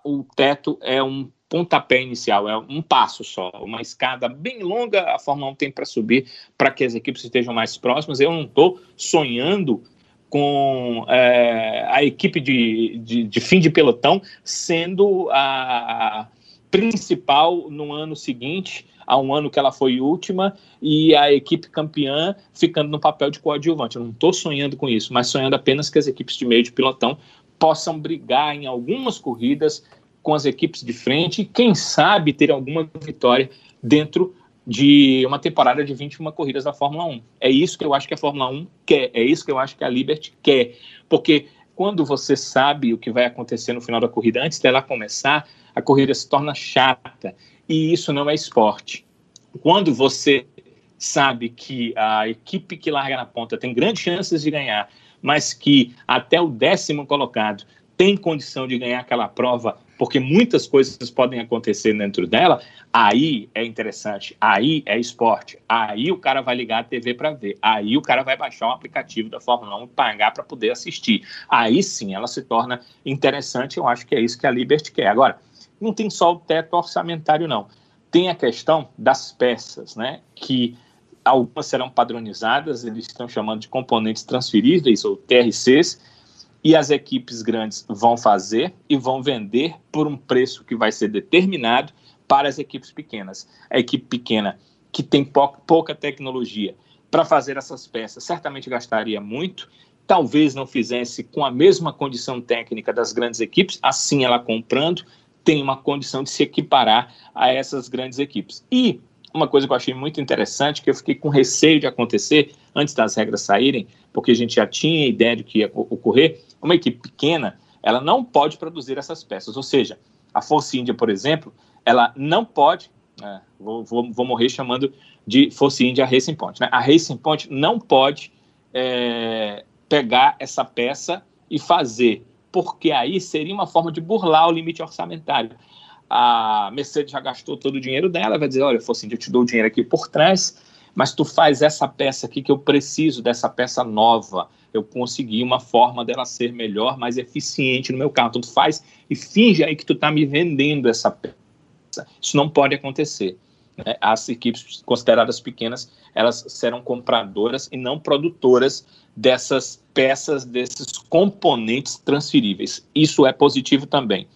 O teto é um pontapé inicial, é um passo só, uma escada bem longa a Fórmula 1 tem para subir para que as equipes estejam mais próximas. Eu não estou sonhando com é, a equipe de, de, de, fim de pelotão sendo a principal no ano seguinte, a um ano que ela foi última, e a equipe campeã ficando no papel de coadjuvante. Eu não estou sonhando com isso, mas sonhando apenas que as equipes de meio de pilotão possam brigar em algumas corridas com as equipes de frente e, quem sabe, ter alguma vitória dentro de uma temporada de 21 corridas da Fórmula 1. É isso que eu acho que a Fórmula 1 quer, é isso que eu acho que a Liberty quer, porque quando você sabe o que vai acontecer no final da corrida, antes dela começar, a corrida se torna chata, e isso não é esporte. Quando você sabe que a equipe que larga na ponta tem grandes chances de ganhar, mas que até o décimo colocado tem condição de ganhar aquela prova porque muitas coisas podem acontecer dentro dela, aí é interessante, aí é esporte, aí o cara vai ligar a TV para ver, aí o cara vai baixar um aplicativo da Fórmula 1 e pagar para poder assistir. Aí sim ela se torna interessante, eu acho que é isso que a Liberty quer. Agora, não tem só o teto orçamentário, não. Tem a questão das peças, né? Que algumas serão padronizadas, eles estão chamando de componentes transferíveis, ou TRCs, e as equipes grandes vão fazer e vão vender por um preço que vai ser determinado para as equipes pequenas. A equipe pequena que tem pouca tecnologia para fazer essas peças certamente gastaria muito, talvez não fizesse com a mesma condição técnica das grandes equipes, assim ela comprando tem uma condição de se equiparar a essas grandes equipes. E uma coisa que eu achei muito interessante, que eu fiquei com receio de acontecer antes das regras saírem, porque a gente já tinha ideia de que ia ocorrer, uma equipe pequena, ela não pode produzir essas peças. Ou seja, A Force India, por exemplo, ela não pode, é, vou, vou, vou, morrer chamando de Force India Racing Point, né? A Racing Point não pode é, pegar essa peça e fazer, porque aí seria uma forma de burlar o limite orçamentário. A Mercedes já gastou todo o dinheiro dela, vai dizer, olha, Force India, eu te dou o dinheiro aqui por trás, mas tu faz essa peça aqui que eu preciso dessa peça nova. Eu consegui uma forma dela ser melhor, mais eficiente no meu carro. Então, tu faz e finge aí que tu está me vendendo essa peça. Isso não pode acontecer. Né? As equipes consideradas pequenas, elas serão compradoras e não produtoras dessas peças, desses componentes transferíveis. Isso é positivo também.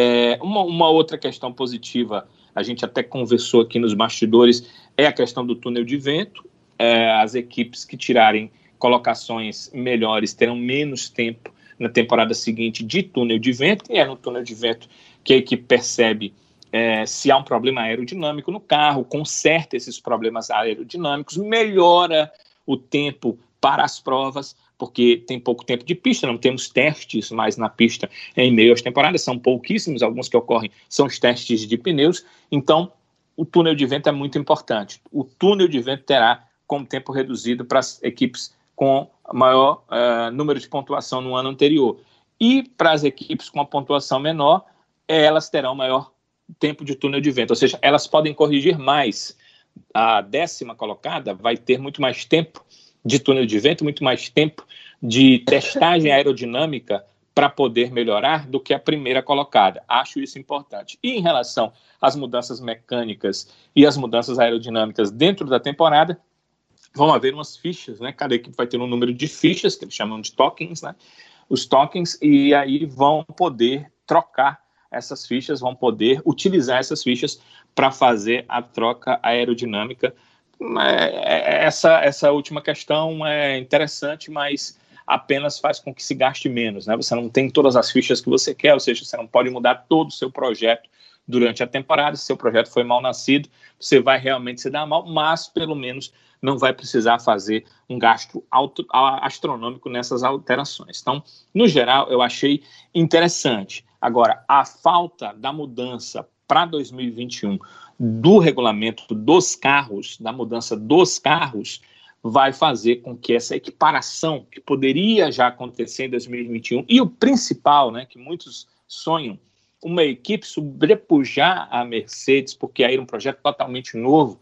É, uma, uma outra questão positiva a gente até conversou aqui nos bastidores, é a questão do túnel de vento. É, as equipes que tirarem colocações melhores terão menos tempo na temporada seguinte de túnel de vento, e é no túnel de vento que a equipe percebe é, se há um problema aerodinâmico no carro, conserta esses problemas aerodinâmicos, melhora o tempo para as provas, porque tem pouco tempo de pista, não temos testes mais na pista em meio às temporadas, são pouquíssimos, alguns que ocorrem são os testes de pneus, então o túnel de vento é muito importante. O túnel de vento terá como tempo reduzido para as equipes com maior uh, número de pontuação no ano anterior. E para as equipes com a pontuação menor, elas terão maior tempo de túnel de vento, ou seja, elas podem corrigir mais. A décima colocada vai ter muito mais tempo de túnel de vento, muito mais tempo de testagem aerodinâmica para poder melhorar do que a primeira colocada. Acho isso importante. E em relação às mudanças mecânicas e as mudanças aerodinâmicas dentro da temporada, vão haver umas fichas, né? Cada equipe vai ter um número de fichas, que eles chamam de tokens, né? Os tokens, e aí vão poder trocar essas fichas, vão poder utilizar essas fichas para fazer a troca aerodinâmica essa, essa última questão é interessante, mas apenas faz com que se gaste menos. Né? Você não tem todas as fichas que você quer, ou seja, você não pode mudar todo o seu projeto durante a temporada. Se seu projeto foi mal nascido, você vai realmente se dar mal, mas pelo menos não vai precisar fazer um gasto alto, astronômico nessas alterações. Então, no geral, eu achei interessante. Agora, a falta da mudança para 2021 do regulamento dos carros, da mudança dos carros, vai fazer com que essa equiparação que poderia já acontecer em 2021 e o principal, né, que muitos sonham, uma equipe sobrepujar a Mercedes, porque aí era um projeto totalmente novo.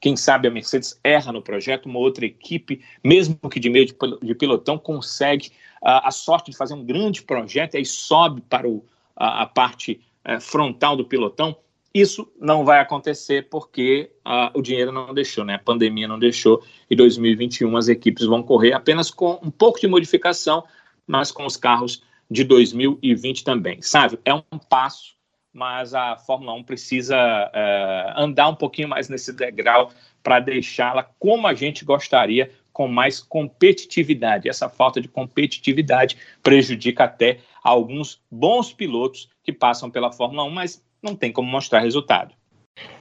Quem sabe a Mercedes erra no projeto, uma outra equipe, mesmo que de meio de pilotão, consegue uh, a sorte de fazer um grande projeto e aí sobe para o, a parte uh, frontal do pilotão isso não vai acontecer porque uh, o dinheiro não deixou, né? A pandemia não deixou. E 2021 as equipes vão correr apenas com um pouco de modificação, mas com os carros de 2020 também. Sabe? É um passo, mas a Fórmula 1 precisa uh, andar um pouquinho mais nesse degrau para deixá-la como a gente gostaria, com mais competitividade. Essa falta de competitividade prejudica até alguns bons pilotos que passam pela Fórmula 1, mas não tem como mostrar resultado.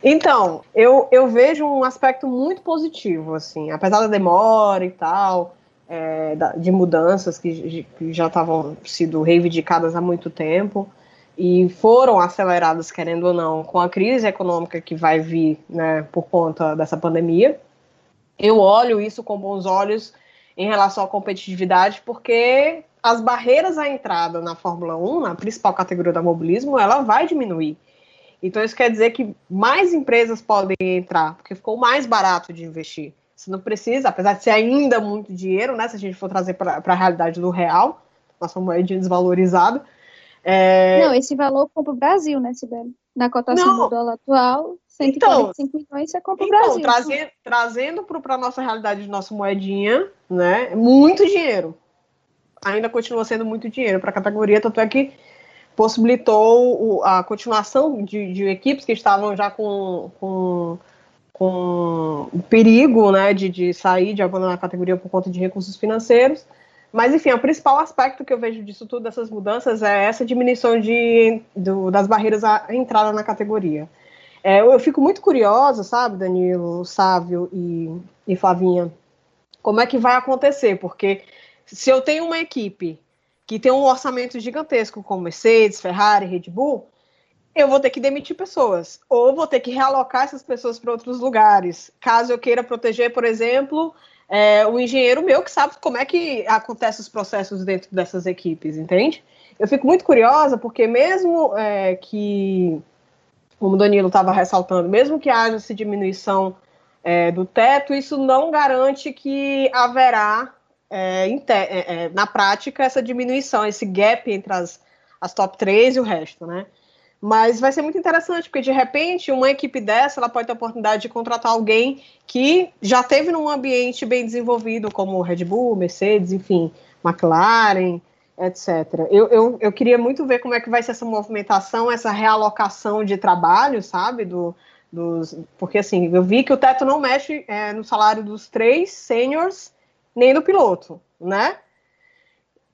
Então, eu, eu vejo um aspecto muito positivo, assim, apesar da demora e tal, é, de mudanças que, que já estavam sido reivindicadas há muito tempo e foram aceleradas, querendo ou não, com a crise econômica que vai vir né, por conta dessa pandemia. Eu olho isso com bons olhos em relação à competitividade, porque as barreiras à entrada na Fórmula 1, na principal categoria do mobilismo, ela vai diminuir. Então isso quer dizer que mais empresas podem entrar, porque ficou mais barato de investir. Você não precisa, apesar de ser ainda muito dinheiro, né? Se a gente for trazer para a realidade do real, nossa moedinha desvalorizada. É... Não, esse valor compra o Brasil, né, Sibeli? Na cotação não. do dólar atual, 145 então, milhões você compra então, o Brasil. Trazendo, trazendo para a nossa realidade de nossa moedinha, né? Muito dinheiro. Ainda continua sendo muito dinheiro para a categoria, tanto é que possibilitou a continuação de, de equipes que estavam já com, com, com perigo né, de, de sair, de abandonar a categoria por conta de recursos financeiros. Mas, enfim, o principal aspecto que eu vejo disso tudo, dessas mudanças, é essa diminuição de, do, das barreiras à entrada na categoria. É, eu, eu, fico muito curiosa, sabe, Danilo, Sávio e, e Flavinha, como é que vai acontecer, porque se eu tenho uma equipe que tem um orçamento gigantesco como Mercedes, Ferrari, Red Bull, eu vou ter que demitir pessoas, ou vou ter que realocar essas pessoas para outros lugares. Caso eu queira proteger, por exemplo, é, o engenheiro meu que sabe como é que acontecem os processos dentro dessas equipes, entende? Eu fico muito curiosa, porque mesmo é, que, como o Danilo estava ressaltando, mesmo que haja essa diminuição é, do teto, isso não garante que haverá, é, é, é, na prática, essa diminuição, esse gap entre as, as top 3 e o resto, né? Mas vai ser muito interessante, porque de repente uma equipe dessa ela pode ter a oportunidade de contratar alguém que já teve num ambiente bem desenvolvido, como Red Bull, Mercedes, enfim, McLaren, etc. Eu, eu, eu queria muito ver como é que vai ser essa movimentação, essa realocação de trabalho, sabe? Do, dos, porque assim, eu vi que o teto não mexe é, no salário dos três seniors, nem do piloto, né?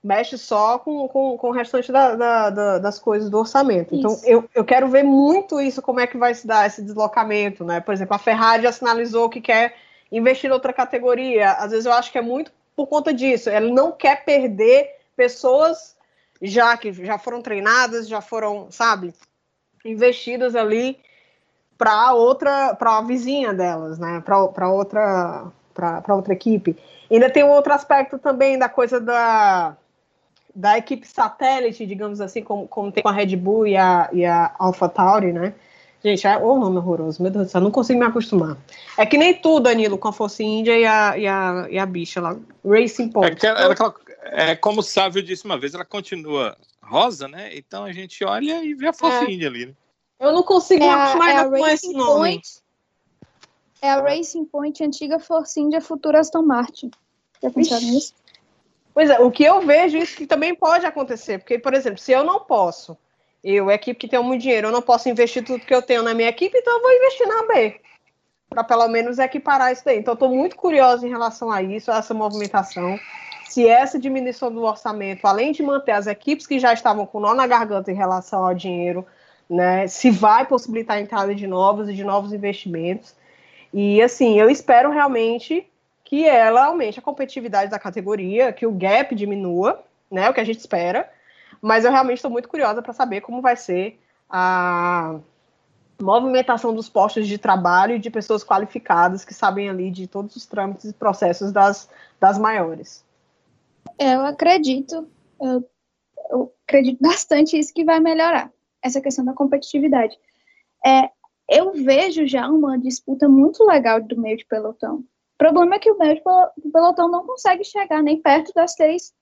Mexe só com, com, com o restante da, da, da, das coisas do orçamento. Então, isso. Então, eu, eu quero ver muito isso, como é que vai se dar esse deslocamento, né? Por exemplo, a Ferrari já sinalizou que quer investir em outra categoria. Às vezes eu acho que é muito por conta disso. Ela não quer perder pessoas já que já foram treinadas, já foram, sabe, investidas ali para outra, para a vizinha delas, né? Para outra, para outra equipe. ainda tem um outro aspecto também da coisa da, da equipe satélite, digamos assim, como, como tem com a Red Bull e a, e a AlphaTauri, né? Gente, é o nome horroroso, meu Deus do céu, não consigo me acostumar. É que nem tu, Danilo, com a Força Índia e a, e a, e a bicha lá, Racing Point. É, que ela, ela, é como o Sávio disse uma vez, ela continua rosa, né? Então a gente olha e vê a fofinha é. ali, né? Eu não consigo é acostumar é com esse nome. Point, é a Racing Point, antiga Force India, futura Aston Martin. Já pensaram nisso? Pois é, o que eu vejo isso que também pode acontecer, porque, por exemplo, se eu não posso, eu, equipe que tem muito dinheiro, eu não posso investir tudo que eu tenho na minha equipe, então eu vou investir na B. Para pelo menos equiparar isso daí. Então, estou muito curiosa em relação a isso, a essa movimentação se essa diminuição do orçamento, além de manter as equipes que já estavam com nó na garganta em relação ao dinheiro, né, se vai possibilitar a entrada de novos e de novos investimentos. E assim, eu espero realmente que ela aumente a competitividade da categoria, que o gap diminua, né, o que a gente espera. Mas eu realmente estou muito curiosa para saber como vai ser a movimentação dos postos de trabalho e de pessoas qualificadas que sabem ali de todos os trâmites e processos das, das maiores. Eu acredito, eu, eu acredito bastante isso que vai melhorar, essa questão da competitividade. É, eu vejo já uma disputa muito legal do meio de pelotão. Problema é que o meio de pelotão não consegue chegar nem perto das três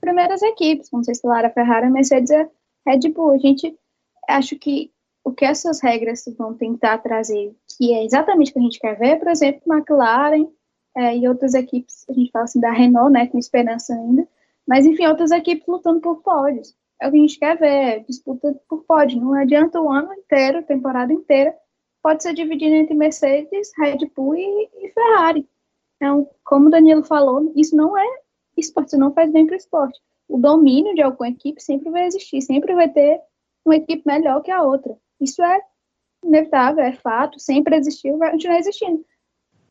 primeiras equipes, como a Ferrari, a Mercedes e a Red Bull. A gente acho que o que essas regras vão tentar trazer, que é exatamente o que a gente quer ver, por exemplo, McLaren, é, e outras equipes, a gente fala assim da Renault, né, com esperança ainda, mas enfim, outras equipes lutando por pódios. É o que a gente quer ver, disputa por pódio. Não adianta o ano inteiro, temporada inteira, pode ser dividido entre Mercedes, Red Bull e, e Ferrari. Então, como o Danilo falou, isso não é esporte, isso não faz bem para o esporte. O domínio de alguma equipe sempre vai existir, sempre vai ter uma equipe melhor que a outra. Isso é inevitável, é fato, sempre existiu, vai continuar existindo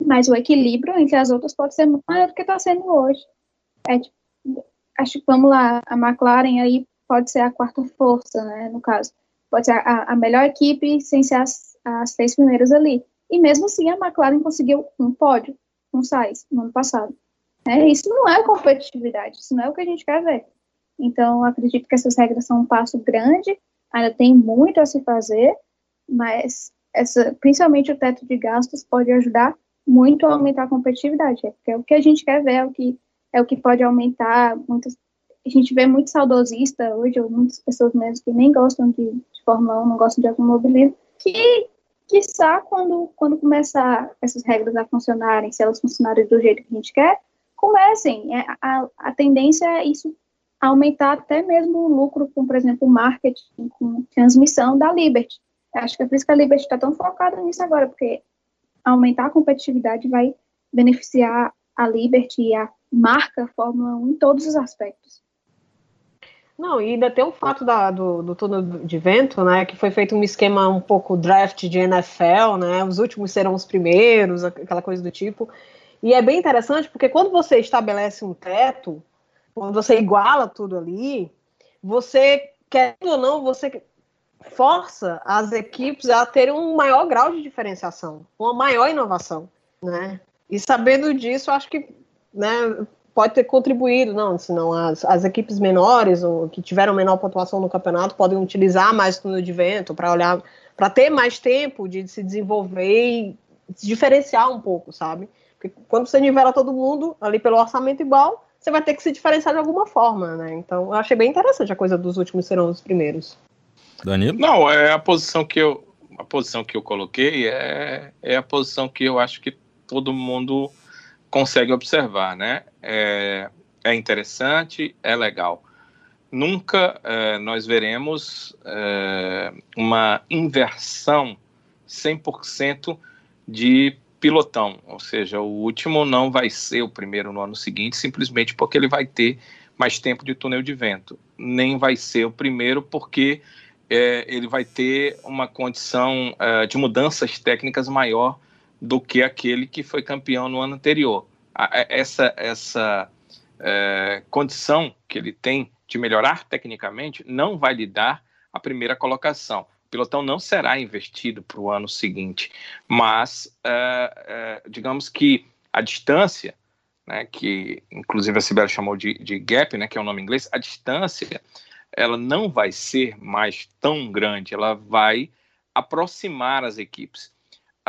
mas o equilíbrio entre as outras pode ser maior do que está sendo hoje. É, tipo, acho que, vamos lá, a McLaren aí pode ser a quarta força, né, no caso. Pode ser a, a melhor equipe sem ser as, as três primeiras ali. E mesmo assim, a McLaren conseguiu um pódio com Sainz no ano passado. É, isso não é competitividade, isso não é o que a gente quer ver. Então, acredito que essas regras são um passo grande, ainda tem muito a se fazer, mas essa, principalmente o teto de gastos pode ajudar muito a aumentar a competitividade, é, é o que a gente quer ver, é o que, é o que pode aumentar muitas a gente vê muito saudosista hoje, ou muitas pessoas mesmo que nem gostam de, de Fórmula 1, não gostam de automobilismo, que, quiçá, quando, quando começar essas regras a funcionarem, se elas funcionarem do jeito que a gente quer, comecem. É, a, a tendência é isso aumentar até mesmo o lucro com, por exemplo, marketing, com transmissão da Liberty. Acho que é por isso que a Liberty está tão focada nisso agora, porque aumentar a competitividade vai beneficiar a Liberty e a marca Fórmula 1 em todos os aspectos. Não, e ainda tem o fato da, do, do túnel de vento, né? Que foi feito um esquema um pouco draft de NFL, né? Os últimos serão os primeiros, aquela coisa do tipo. E é bem interessante porque quando você estabelece um teto, quando você iguala tudo ali, você, querendo ou não, você força as equipes a terem um maior grau de diferenciação, uma maior inovação, né? E sabendo disso, acho que né, pode ter contribuído, não, senão as, as equipes menores, ou que tiveram menor pontuação no campeonato, podem utilizar mais o túnel de vento para olhar, para ter mais tempo de se desenvolver e se diferenciar um pouco, sabe? Porque quando você nivela todo mundo ali pelo orçamento igual, você vai ter que se diferenciar de alguma forma, né? Então, eu achei bem interessante a coisa dos últimos serão os primeiros. Danilo? Não, é a posição que eu a posição que eu coloquei é, é a posição que eu acho que todo mundo consegue observar, né? É, é interessante, é legal. Nunca é, nós veremos é, uma inversão 100% de pilotão, ou seja, o último não vai ser o primeiro no ano seguinte, simplesmente porque ele vai ter mais tempo de túnel de vento. Nem vai ser o primeiro porque é, ele vai ter uma condição é, de mudanças técnicas maior do que aquele que foi campeão no ano anterior. Essa essa é, condição que ele tem de melhorar tecnicamente não vai lhe dar a primeira colocação. O pilotão não será investido para o ano seguinte, mas é, é, digamos que a distância, né, que inclusive a Sibeli chamou de, de gap, né, que é o nome inglês, a distância ela não vai ser mais tão grande, ela vai aproximar as equipes.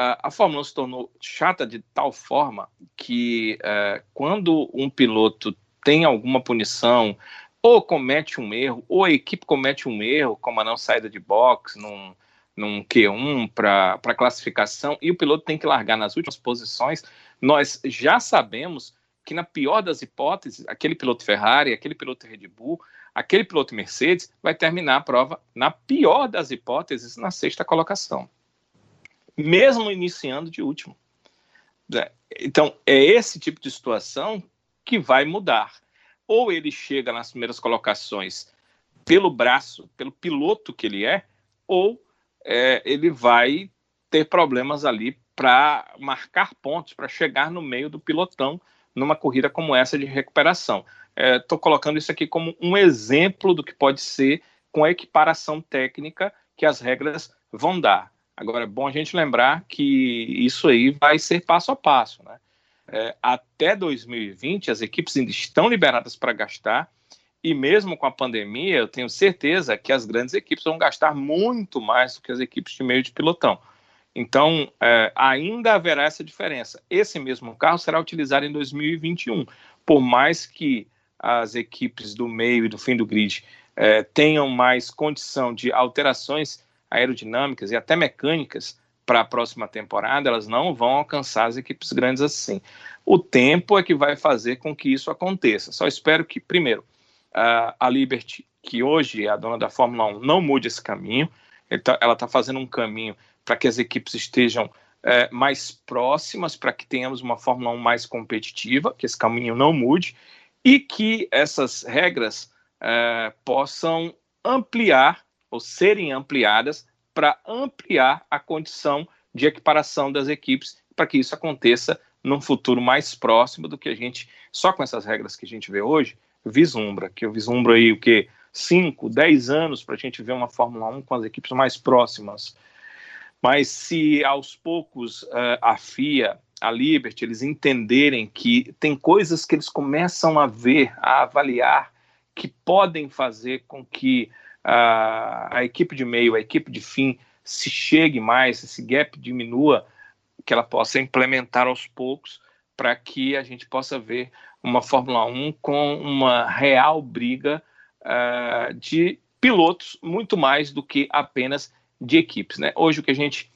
A Fórmula 1 se tornou chata de tal forma que uh, quando um piloto tem alguma punição, ou comete um erro, ou a equipe comete um erro, como a não saída de box num, num Q1 para classificação, e o piloto tem que largar nas últimas posições, nós já sabemos que, na pior das hipóteses, aquele piloto Ferrari, aquele piloto Red Bull, aquele piloto Mercedes vai terminar a prova, na pior das hipóteses, na sexta colocação, mesmo iniciando de último. É, então, é esse tipo de situação que vai mudar ou ele chega nas primeiras colocações pelo braço, pelo piloto que ele é, ou é, ele vai ter problemas ali para marcar pontos, para chegar no meio do pilotão numa corrida como essa de recuperação. Estou é, colocando isso aqui como um exemplo do que pode ser com a equiparação técnica que as regras vão dar. Agora, é bom a gente lembrar que isso aí vai ser passo a passo, né? é, até 2020 as equipes ainda estão liberadas para gastar e mesmo com a pandemia eu tenho certeza que as grandes equipes vão gastar muito mais do que as equipes de meio de pilotão. Então é, ainda haverá essa diferença. Esse mesmo carro será utilizado em 2021, por mais que as equipes do meio e do fim do grid é, tenham mais condição de alterações aerodinâmicas e até mecânicas para a próxima temporada, elas não vão alcançar as equipes grandes assim. O tempo é que vai fazer com que isso aconteça. Só espero que, primeiro, a Liberty, que hoje é a dona da Fórmula 1, não mude esse caminho. Ela está fazendo um caminho para que as equipes estejam é, mais próximas, para que tenhamos uma Fórmula 1 mais competitiva, que esse caminho não mude, e que essas regras é, possam ampliar ou serem ampliadas para ampliar a condição de equiparação das equipes, para que isso aconteça num futuro mais próximo do que a gente, só com essas regras que a gente vê hoje, vislumbra, que eu vislumbro aí o que 5, 10 anos para a gente ver uma Fórmula 1 com as equipes mais próximas. Mas se aos poucos uh, a FIA, a Liberty, eles entenderem que tem coisas que eles começam a ver, a avaliar, que podem fazer com que a, a equipe de meio, a equipe de fim se chegue mais, esse gap diminua, que ela possa implementar aos poucos para que a gente possa ver uma Fórmula 1 com uma real briga uh, de pilotos, muito mais do que apenas de equipes. Né? Hoje o que a gente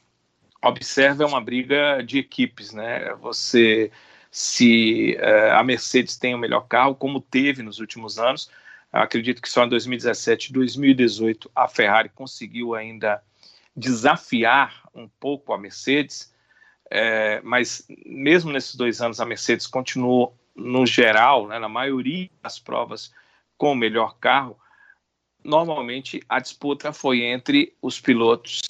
observa é uma briga de equipes. Né? Você, se uh, a Mercedes tem o melhor carro, como teve nos últimos anos, Acredito que só em 2017 e 2018 a Ferrari conseguiu ainda desafiar um pouco a Mercedes, é, mas mesmo nesses dois anos a Mercedes continuou, no geral, né, na maioria das provas, com o melhor carro. Normalmente a disputa foi entre os pilotos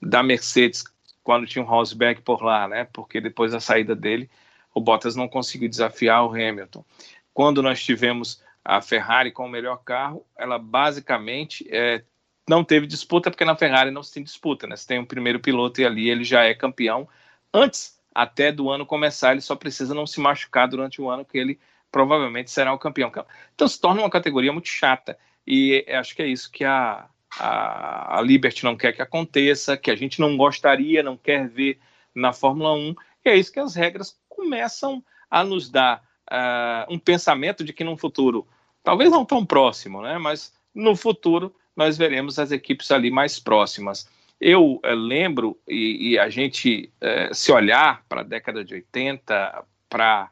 da Mercedes, quando tinha o Rosberg por lá, né, porque depois da saída dele, o Bottas não conseguiu desafiar o Hamilton. Quando nós tivemos a Ferrari com o melhor carro, ela basicamente é, não teve disputa porque na Ferrari não se tem disputa, né? Você tem um primeiro piloto e ali ele já é campeão. Antes até do ano começar, ele só precisa não se machucar durante o ano que ele provavelmente será o campeão. Então se torna uma categoria muito chata e acho que é isso que a, a, a Liberty não quer que aconteça, que a gente não gostaria, não quer ver na Fórmula 1. E é isso que as regras começam a nos dar uh, um pensamento de que no futuro, talvez não tão próximo, né, mas no futuro nós veremos as equipes ali mais próximas. Eu uh, lembro, e, e, a gente uh, se olhar para a década de 80, para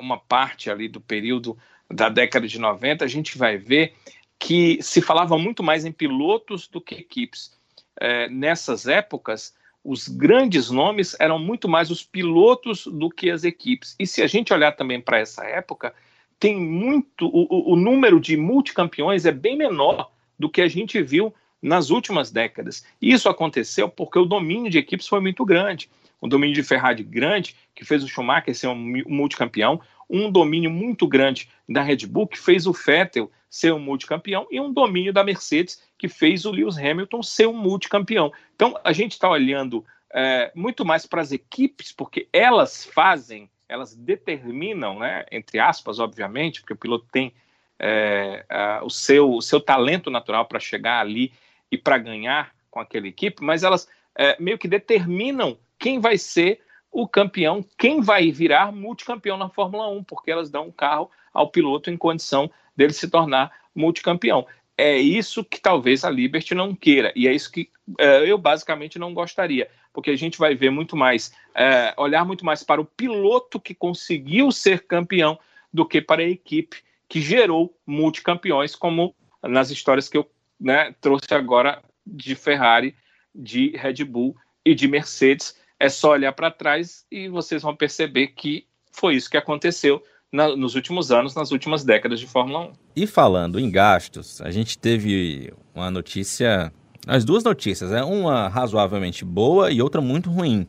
uma parte ali do período da década de 90, a gente vai ver que se falava muito mais em pilotos do que equipes. É, nessas épocas, os grandes nomes eram muito mais os pilotos do que as equipes. E se a gente olhar também para essa época, tem muito. O, o, número de multicampeões é bem menor do que a gente viu nas últimas décadas. E isso aconteceu porque o domínio de equipes foi muito grande. O domínio de Ferrari grande, que fez o Schumacher ser um multicampeão, um domínio muito grande da Red Bull, que fez o Vettel ser um multicampeão, e um domínio da Mercedes, que fez o Lewis Hamilton ser um multicampeão. Então, a gente está olhando é, muito mais para as equipes, porque elas fazem, elas determinam, né, entre aspas, obviamente, porque o piloto tem é, o, seu, o seu talento natural para chegar ali e para ganhar com aquela equipe, mas elas é, meio que determinam quem vai ser o campeão, quem vai virar multicampeão na Fórmula 1, porque elas dão um carro ao piloto em condição dele se tornar multicampeão. É isso que talvez a Liberty não queira, e é isso que é, eu basicamente não gostaria, porque a gente vai ver muito mais, é, olhar muito mais para o piloto que conseguiu ser campeão do que para a equipe que gerou multicampeões, como nas histórias que eu né, trouxe agora de Ferrari, de Red Bull e de Mercedes é só olhar para trás e vocês vão perceber que foi isso que aconteceu na, nos últimos anos, nas últimas décadas de Fórmula 1. E falando em gastos, a gente teve uma notícia, as duas notícias, é uma razoavelmente boa e outra muito ruim.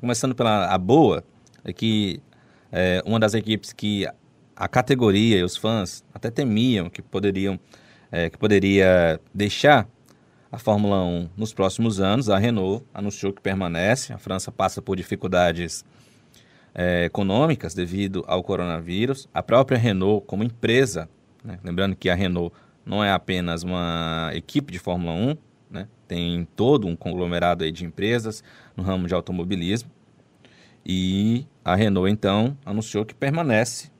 Começando pela a boa, é que é, uma das equipes que a categoria e os fãs até temiam que poderiam é, que poderia deixar a Fórmula 1 nos próximos anos. A Renault anunciou que permanece. A França passa por dificuldades é, econômicas devido ao coronavírus. A própria Renault, como empresa, né? lembrando que a Renault não é apenas uma equipe de Fórmula 1, né? tem todo um conglomerado aí de empresas no ramo de automobilismo. E a Renault, então, anunciou que permanece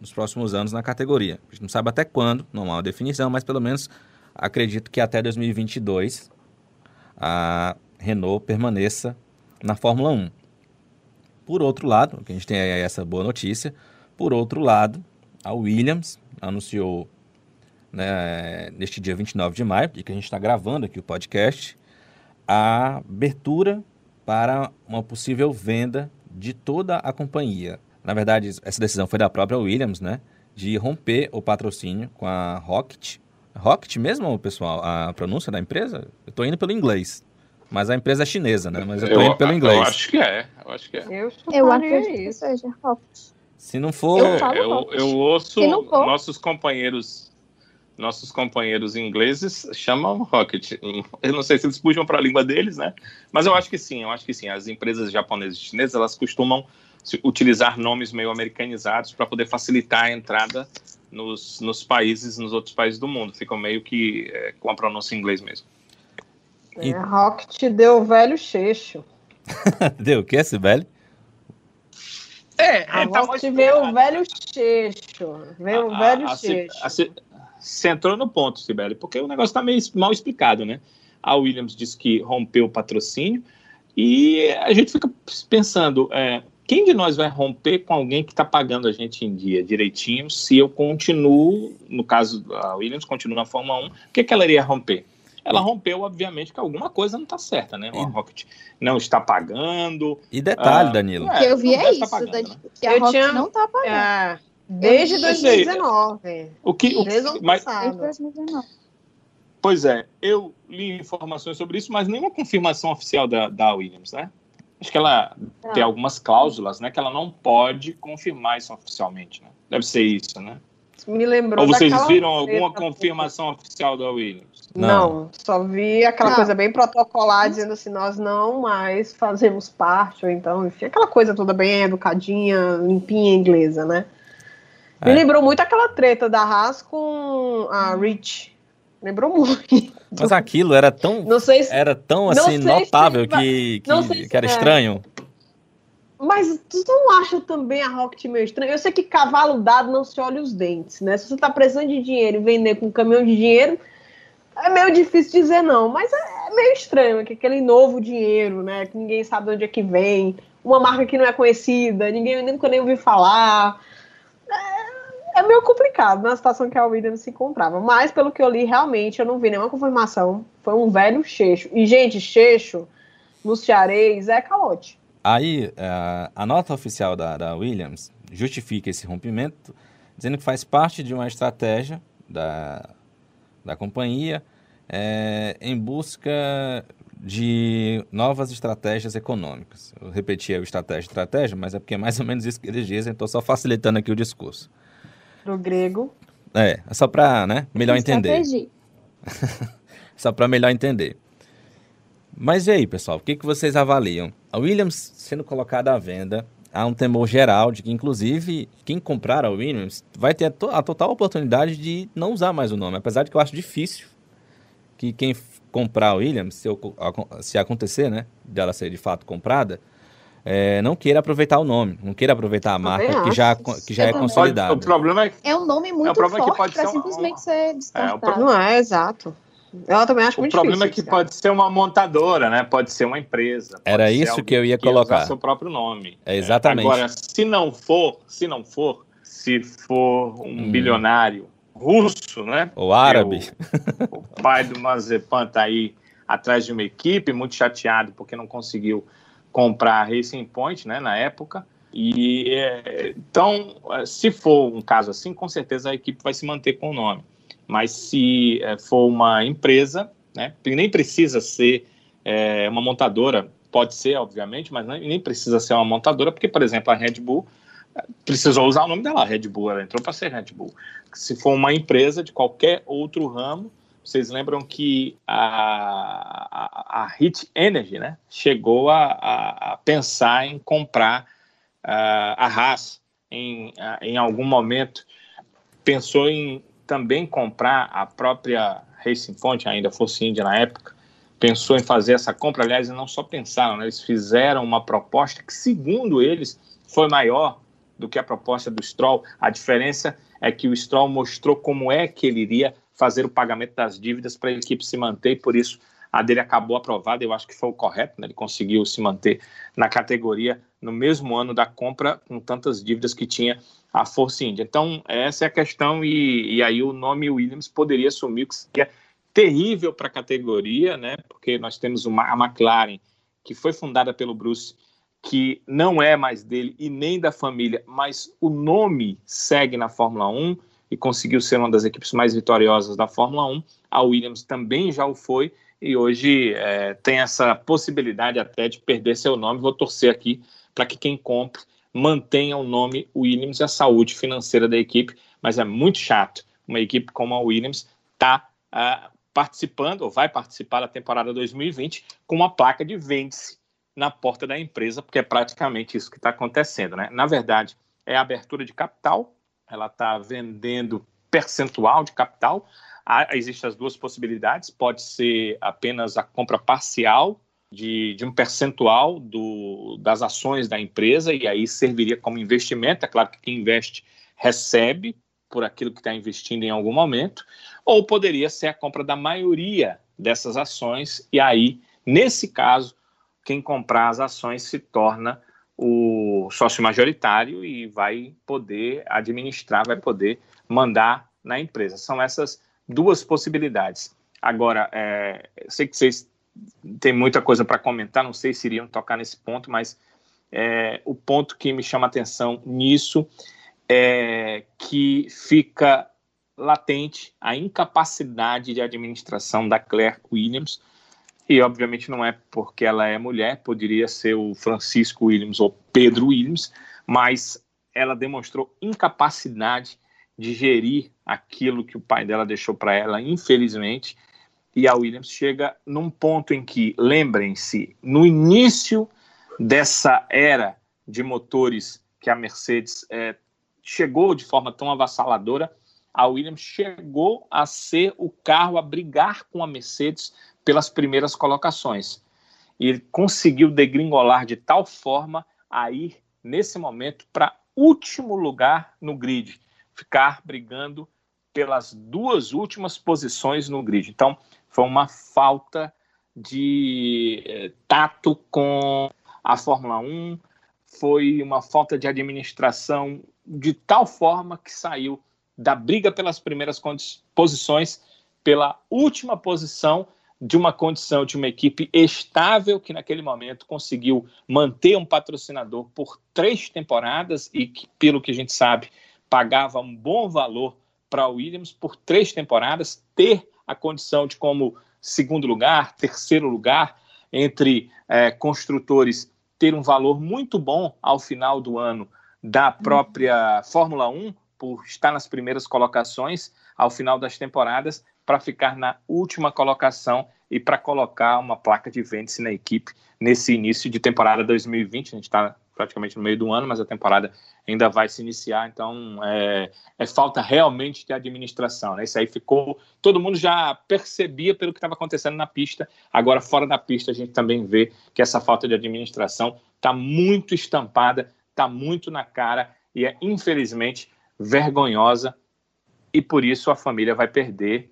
nos próximos anos na categoria. A gente não sabe até quando, não há uma definição, mas pelo menos acredito que até 2022 a Renault permaneça na Fórmula 1. Por outro lado, que a gente tem aí essa boa notícia, por outro lado, a Williams anunciou né, neste dia 29 de maio, de que a gente está gravando aqui o podcast, a abertura para uma possível venda de toda a companhia. Na verdade, essa decisão foi da própria Williams, né? De romper o patrocínio com a Rocket Rocket mesmo, pessoal, a pronúncia da empresa? Eu estou indo pelo inglês. Mas a empresa é chinesa, né? Mas eu estou indo pelo inglês. Eu acho que é. Eu acho que é. Eu, eu acredito que seja Rocket. Se não for. Eu, eu, eu ouço nossos companheiros. Nossos companheiros ingleses chamam Rocket. Eu não sei se eles puxam para a língua deles, né? Mas eu acho que sim, eu acho que sim. As empresas japonesas e chinesas, elas costumam utilizar nomes meio americanizados para poder facilitar a entrada nos, nos países, nos outros países do mundo. Ficam meio que é, com a pronúncia em inglês mesmo. É, Rocket deu velho cheixo. deu o que, Sibeli? É, a é, tá Rocket veio o velho cheixo. Veio o velho a, cheixo. Você entrou no ponto, Sibeli, porque o negócio está meio mal explicado, né? A Williams disse que rompeu o patrocínio e a gente fica pensando, é, quem de nós vai romper com alguém que está pagando a gente em dia direitinho se eu continuo, no caso a Williams continua na Fórmula 1, o que, que ela iria romper? Ela rompeu, obviamente, que alguma coisa não está certa, né? O Rocket não está pagando. E detalhe, ah, Danilo. É, que eu vi é isso, pagando, né? que a eu Rocket tinha... não está pagando. É, desde 2019. O que, o, desde o mas, Desde 2019. Pois é, eu li informações sobre isso, mas nenhuma confirmação oficial da, da Williams, né? Acho que ela tem ah. algumas cláusulas, né? Que ela não pode confirmar isso oficialmente, né? Deve ser isso, né? me lembrou. Ou vocês daquela viram alguma confirmação oficial da Williams? Não, Não. só vi aquela Não. coisa bem protocolar dizendo assim, nós não mais fazemos parte, ou então, enfim, aquela coisa toda bem educadinha, limpinha inglesa, né? Me É. lembrou muito aquela treta da Haas com a Rich. Lembrou muito. Mas aquilo era tão, Não sei se. era tão assim, se notável vai- que, que, se- que era é. estranho. Mas tu não acha também a Rocket meio estranho? Eu sei que cavalo dado não se olha os dentes, né? Se você tá precisando de dinheiro e vender com um caminhão de dinheiro, é meio difícil dizer não. Mas é é meio estranho, que aquele novo dinheiro, né? Que ninguém sabe de onde é que vem. Uma marca que não é conhecida, ninguém nunca nem ouviu falar. É, é meio complicado na situação que a Williams se encontrava. Mas, pelo que eu li, realmente, eu não vi nenhuma confirmação. Foi um velho cheixo. E, gente, cheixo no cearês é calote. Aí, a, a nota oficial da, da Williams justifica esse rompimento, dizendo que faz parte de uma estratégia da, da companhia é, em busca de novas estratégias econômicas. Eu repeti o estratégia, estratégia, mas é porque é mais ou menos isso que eles dizem, estou só facilitando aqui o discurso. Do grego. É, só para né, melhor entender. Só para melhor entender. Mas e aí, pessoal, o que, que vocês avaliam? A Williams sendo colocada à venda, há um temor geral de que, inclusive, quem comprar a Williams vai ter a, to- a total oportunidade de não usar mais o nome, apesar de que eu acho difícil que quem comprar a Williams, se, acon- se acontecer, né, dela ser de fato comprada, é, não queira aproveitar o nome, não queira aproveitar a marca que já, que já é Eu também. Pode- consolidada. o problema é que É um nome muito problema é que forte pode pra ser uma- simplesmente uma- ser descartado. Não é, exato. Eu também acho o muito problema é difícil. que cara. pode ser uma montadora, né? Pode ser uma empresa. pode Era ser isso que eu ia que usar colocar. seu próprio nome. É, exatamente. Agora, se não for, se não for, se for um Hum. bilionário russo, né? O árabe. O, o pai do Mazepan tá aí atrás de uma equipe, muito chateado porque não conseguiu comprar a Racing Point, né, na época. E é, então, é, se for um caso assim, com certeza a equipe vai se manter com o nome. Mas se é, for uma empresa, né, nem precisa ser é, uma montadora, pode ser, obviamente, mas nem precisa ser uma montadora, porque, por exemplo, a Red Bull precisou usar o nome dela, Red Bull, ela entrou para ser Red Bull. Se for uma empresa de qualquer outro ramo, vocês lembram que a, a, a Hit Energy né, chegou a, a, a pensar em comprar ah, a Haas em, em algum momento, pensou em também comprar a própria Racing Point, ainda fosse India na época, pensou em fazer essa compra, aliás, não só pensaram, né, eles fizeram uma proposta que, segundo eles, foi maior do que a proposta do Stroll. A diferença é que o Stroll mostrou como é que ele iria fazer o pagamento das dívidas para a equipe se manter, e por isso a dele acabou aprovada, eu acho que foi o correto, né? ele conseguiu se manter na categoria no mesmo ano da compra, com tantas dívidas que tinha a Force India. Então, essa é a questão, e, e aí o nome Williams poderia assumir, que seria terrível para a categoria, né? porque nós temos uma, a McLaren, que foi fundada pelo Bruce, que não é mais dele e nem da família, mas o nome segue na Fórmula 1 e conseguiu ser uma das equipes mais vitoriosas da Fórmula 1. A Williams também já o foi e hoje é, tem essa possibilidade até de perder seu nome. Vou torcer aqui para que quem compre mantenha o nome Williams e a saúde financeira da equipe, mas é muito chato uma equipe como a Williams tá uh, participando ou vai participar da temporada 2020 com uma placa de vende-se na porta da empresa, porque é praticamente isso que está acontecendo. Né? Na verdade, é a abertura de capital, ela está vendendo percentual de capital. Há, existem as duas possibilidades: pode ser apenas a compra parcial de, de um percentual do, das ações da empresa, e aí serviria como investimento. É claro que quem investe recebe por aquilo que está investindo em algum momento, ou poderia ser a compra da maioria dessas ações, e aí, nesse caso, quem comprar as ações se torna o sócio majoritário e vai poder administrar, vai poder mandar na empresa. São essas duas possibilidades. Agora, é, sei que vocês têm muita coisa para comentar, não sei se iriam tocar nesse ponto, mas é, o ponto que me chama atenção nisso é que fica latente a incapacidade de administração da Claire Williams, e obviamente não é porque ela é mulher, poderia ser o Francisco Williams ou Pedro Williams, mas ela demonstrou incapacidade digerir aquilo que o pai dela deixou para ela, infelizmente. E a Williams chega num ponto em que, lembrem-se, no início dessa era de motores que a Mercedes é, chegou de forma tão avassaladora, a Williams chegou a ser o carro a brigar com a Mercedes pelas primeiras colocações. E conseguiu degringolar de tal forma a ir, nesse momento, para último lugar no grid, ficar brigando pelas duas últimas posições no grid. Então, foi uma falta de eh, tato com a Fórmula 1, foi uma falta de administração de tal forma que saiu da briga pelas primeiras posições pela última posição de uma condição de uma equipe estável que naquele momento conseguiu manter um patrocinador por três temporadas e que, pelo que a gente sabe, pagava um bom valor para a Williams por três temporadas, ter a condição de como segundo lugar, terceiro lugar entre é, construtores ter um valor muito bom ao final do ano da própria Fórmula 1 por estar nas primeiras colocações ao final das temporadas para ficar na última colocação e para colocar uma placa de vende-se na equipe nesse início de temporada 2020. A gente está praticamente no meio do ano, mas a temporada ainda vai se iniciar, então é, é falta realmente de administração. Né? Isso aí ficou. Todo mundo já percebia pelo que estava acontecendo na pista, agora fora da pista a gente também vê que essa falta de administração está muito estampada, está muito na cara e é infelizmente vergonhosa e por isso a família vai perder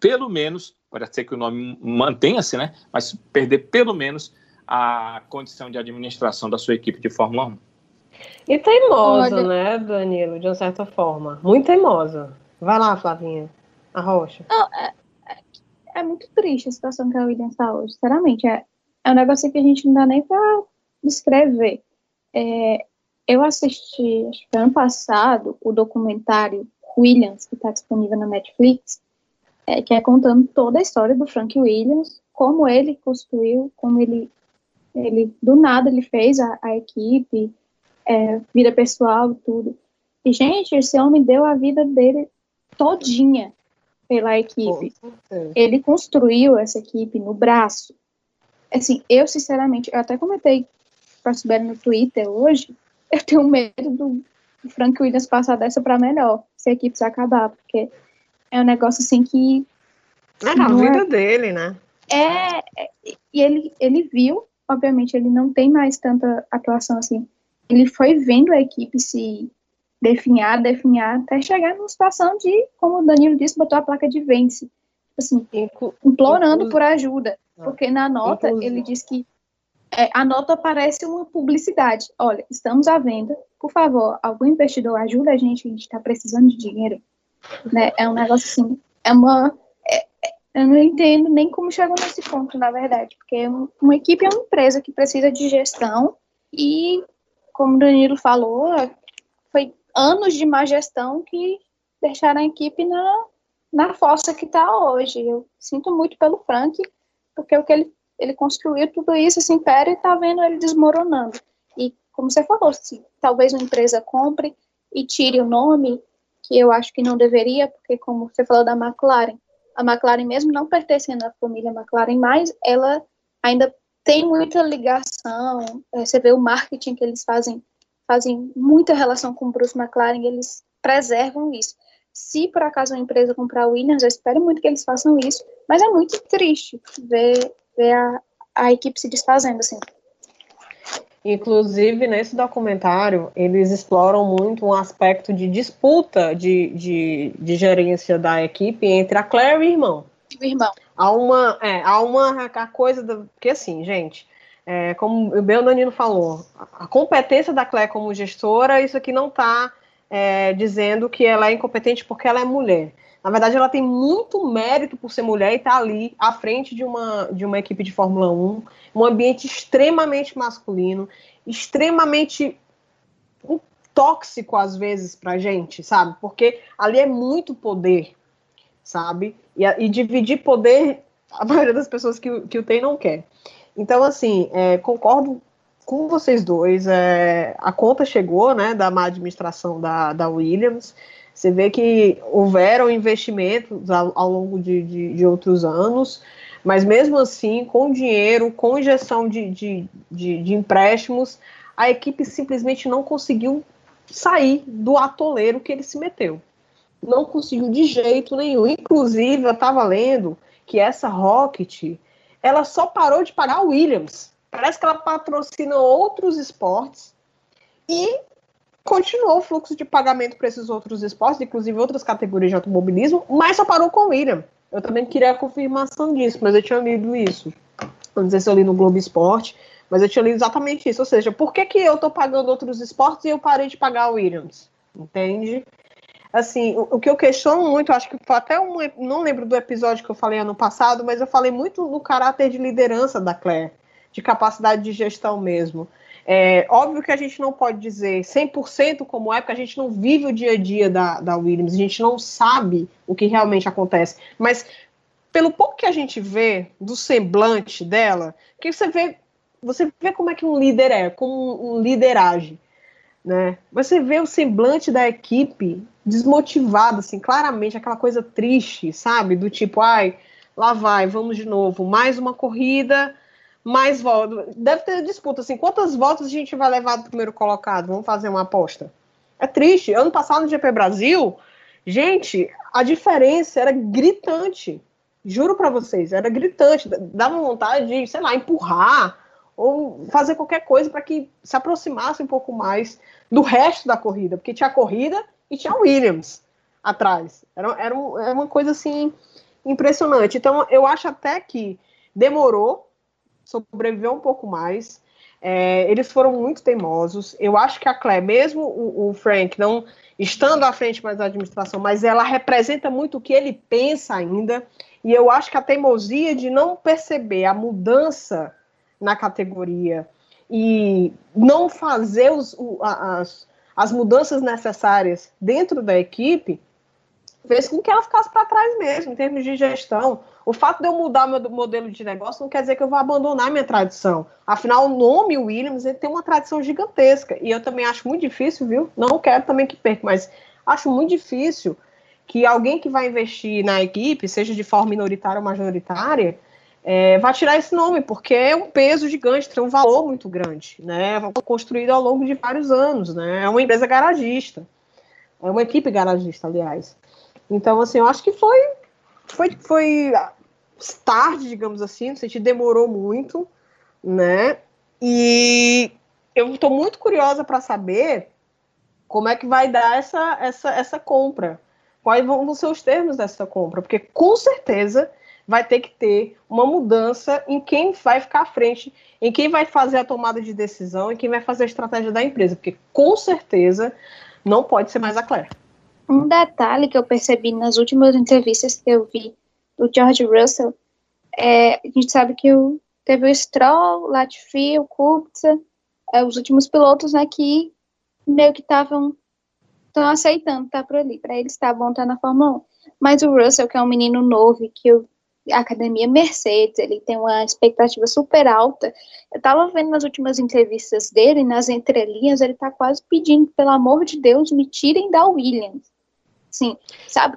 pelo menos, pode ser que o nome mantenha-se, né? Mas perder pelo menos a condição de administração da sua equipe de Fórmula 1. E teimosa, Olha... né, Danilo, de uma certa forma. Muito teimosa. Vai lá, Flavinha. A rocha. Não, é, é, é, muito triste a situação que a Williams está hoje, sinceramente. É, é um negócio que a gente não dá nem para descrever. É, eu assisti, acho que ano passado, o documentário Williams, que está disponível na Netflix, é, que é contando toda a história do Frank Williams, como ele construiu, como ele, ele do nada ele fez a, a equipe, é, vida pessoal, tudo. E, gente, esse homem deu a vida dele todinha pela equipe. Ele construiu essa equipe no braço. Assim, eu, sinceramente, eu até comentei para a no Twitter hoje, eu tenho medo do Frank Williams passar dessa para melhor, se a equipe se acabar, porque é um negócio assim que. É na vida é... dele, né? É, é, e ele, ele viu, obviamente, ele não tem mais tanta atuação assim. Ele foi vendo a equipe se definhar, definhar, até chegar numa situação de, como o Danilo disse, botou a placa de vence. Assim, implorando por ajuda. Porque na nota ele diz que é, a nota parece uma publicidade. Olha, estamos à venda. Por favor, algum investidor ajuda a gente, a gente está precisando de dinheiro. Né? É um negócio assim, é uma. É, é, eu não entendo nem como chegou nesse ponto, na verdade, porque uma equipe é uma empresa que precisa de gestão e, como o Danilo falou, foi anos de má gestão que deixaram a equipe na, na fossa que está hoje. Eu sinto muito pelo Frank, porque o que ele, ele construiu tudo isso, esse império, e está vendo ele desmoronando. E, como você falou, se talvez uma empresa compre e tire o nome que eu acho que não deveria, porque como você falou da McLaren, a McLaren mesmo não pertencendo à família McLaren mais, ela ainda tem muita ligação, é, você vê o marketing que eles fazem, fazem muita relação com o Bruce McLaren, eles preservam isso. Se por acaso uma empresa comprar a Williams, eu espero muito que eles façam isso, mas é muito triste ver, ver a, a equipe se desfazendo assim. Inclusive, nesse documentário, eles exploram muito um aspecto de disputa de, de, de gerência da equipe entre a Claire e o irmão. O irmão. Há uma, é, há uma a coisa, do, porque assim, gente, é, como o Bel Danilo falou, a competência da Claire como gestora, isso aqui não está é, dizendo que ela é incompetente porque ela é mulher. Na verdade, ela tem muito mérito por ser mulher e estar tá ali à frente de uma, de uma equipe de Fórmula 1, um ambiente extremamente masculino, extremamente tóxico às vezes pra gente, sabe? Porque ali é muito poder, sabe? E, e dividir poder, a maioria das pessoas que, que o tem não quer. Então, assim, é, concordo com vocês dois. É, a conta chegou, né, da má administração da, da Williams. Você vê que houveram investimentos ao, ao longo de, de, de, outros anos, mas mesmo assim, com dinheiro, com injeção de, de, de, de empréstimos, a equipe simplesmente não conseguiu sair do atoleiro que ele se meteu. Não conseguiu de jeito nenhum. Inclusive, eu estava lendo que essa Rocket, ela só parou de pagar a Williams. Parece que ela patrocina outros esportes e continuou o fluxo de pagamento para esses outros esportes, inclusive outras categorias de automobilismo, mas só parou com o William. Eu também queria a confirmação disso, mas eu tinha lido isso. Não sei se eu li no Globo Esporte, mas eu tinha lido exatamente isso. Ou seja, por que, que eu estou pagando outros esportes e eu parei de pagar o Williams? Entende? Assim, o, o, que eu questiono muito, acho que foi até um. Não lembro do episódio que eu falei ano passado, mas eu falei muito no caráter de liderança da Claire, de capacidade de gestão mesmo. É, óbvio que a gente não pode dizer 100% como é, porque a gente não vive o dia a dia da, da Williams, a gente não sabe o que realmente acontece. Mas pelo pouco que a gente vê do semblante dela, que você vê, você vê como é que um líder é, como um líder age. Né? Você vê o semblante da equipe desmotivado, assim, claramente, aquela coisa triste, sabe? Do tipo, ai, lá vai, vamos de novo, mais uma corrida, mais votos. Deve ter disputa, assim, quantas votos a gente vai levar do primeiro colocado? Vamos fazer uma aposta. É triste. Ano passado no GP Brasil, gente, a diferença era gritante. Juro para vocês, era gritante. Dava vontade de, sei lá, empurrar ou fazer qualquer coisa para que se aproximasse um pouco mais do resto da corrida, porque tinha corrida e tinha Williams atrás. Era, era, era uma coisa assim impressionante. Então, eu acho até que demorou sobreviveu um pouco mais. É, eles foram muito teimosos. Eu acho que a Claire, mesmo o, o, Frank não estando à frente mais da administração, mas ela representa muito o que ele pensa ainda. E eu acho que a teimosia de não perceber a mudança na categoria e não fazer os, as, as mudanças necessárias dentro da equipe fez com que ela ficasse para trás mesmo, em termos de gestão. O fato de eu mudar meu modelo de negócio não quer dizer que eu vou abandonar minha tradição. Afinal, o nome Williams ele tem uma tradição gigantesca. E eu também acho muito difícil, viu? Não quero também que perca, mas acho muito difícil que alguém que vai investir na equipe, seja de forma minoritária ou majoritária, é, vá tirar esse nome, porque é um peso gigante, tem um valor muito grande, né? Construído ao longo de vários anos, né? É uma empresa garagista. É uma equipe garagista, aliás. Então, assim, eu acho que foi, foi, foi tarde, digamos assim, no sentido demorou muito, né? E eu estou muito curiosa para saber como é que vai dar essa, essa, essa compra. Quais vão ser os termos dessa compra? Porque com certeza vai ter que ter uma mudança em quem vai ficar à frente, em quem vai fazer a tomada de decisão, em quem vai fazer a estratégia da empresa, porque com certeza não pode ser mais a Claire. Um detalhe que eu percebi nas últimas entrevistas que eu vi do George Russell, é, a gente sabe que o, teve o Stroll, o Latifi, o Kubica, é, os últimos pilotos né, que meio que estavam estão aceitando estar tá por ali, para eles tá bom estar tá na Fórmula 1. Mas o Russell, que é um menino novo, que a academia Mercedes, ele tem uma expectativa super alta. Eu estava vendo nas últimas entrevistas dele, nas entrelinhas, ele está quase pedindo, pelo amor de Deus, me tirem da Williams. Sim, sabe?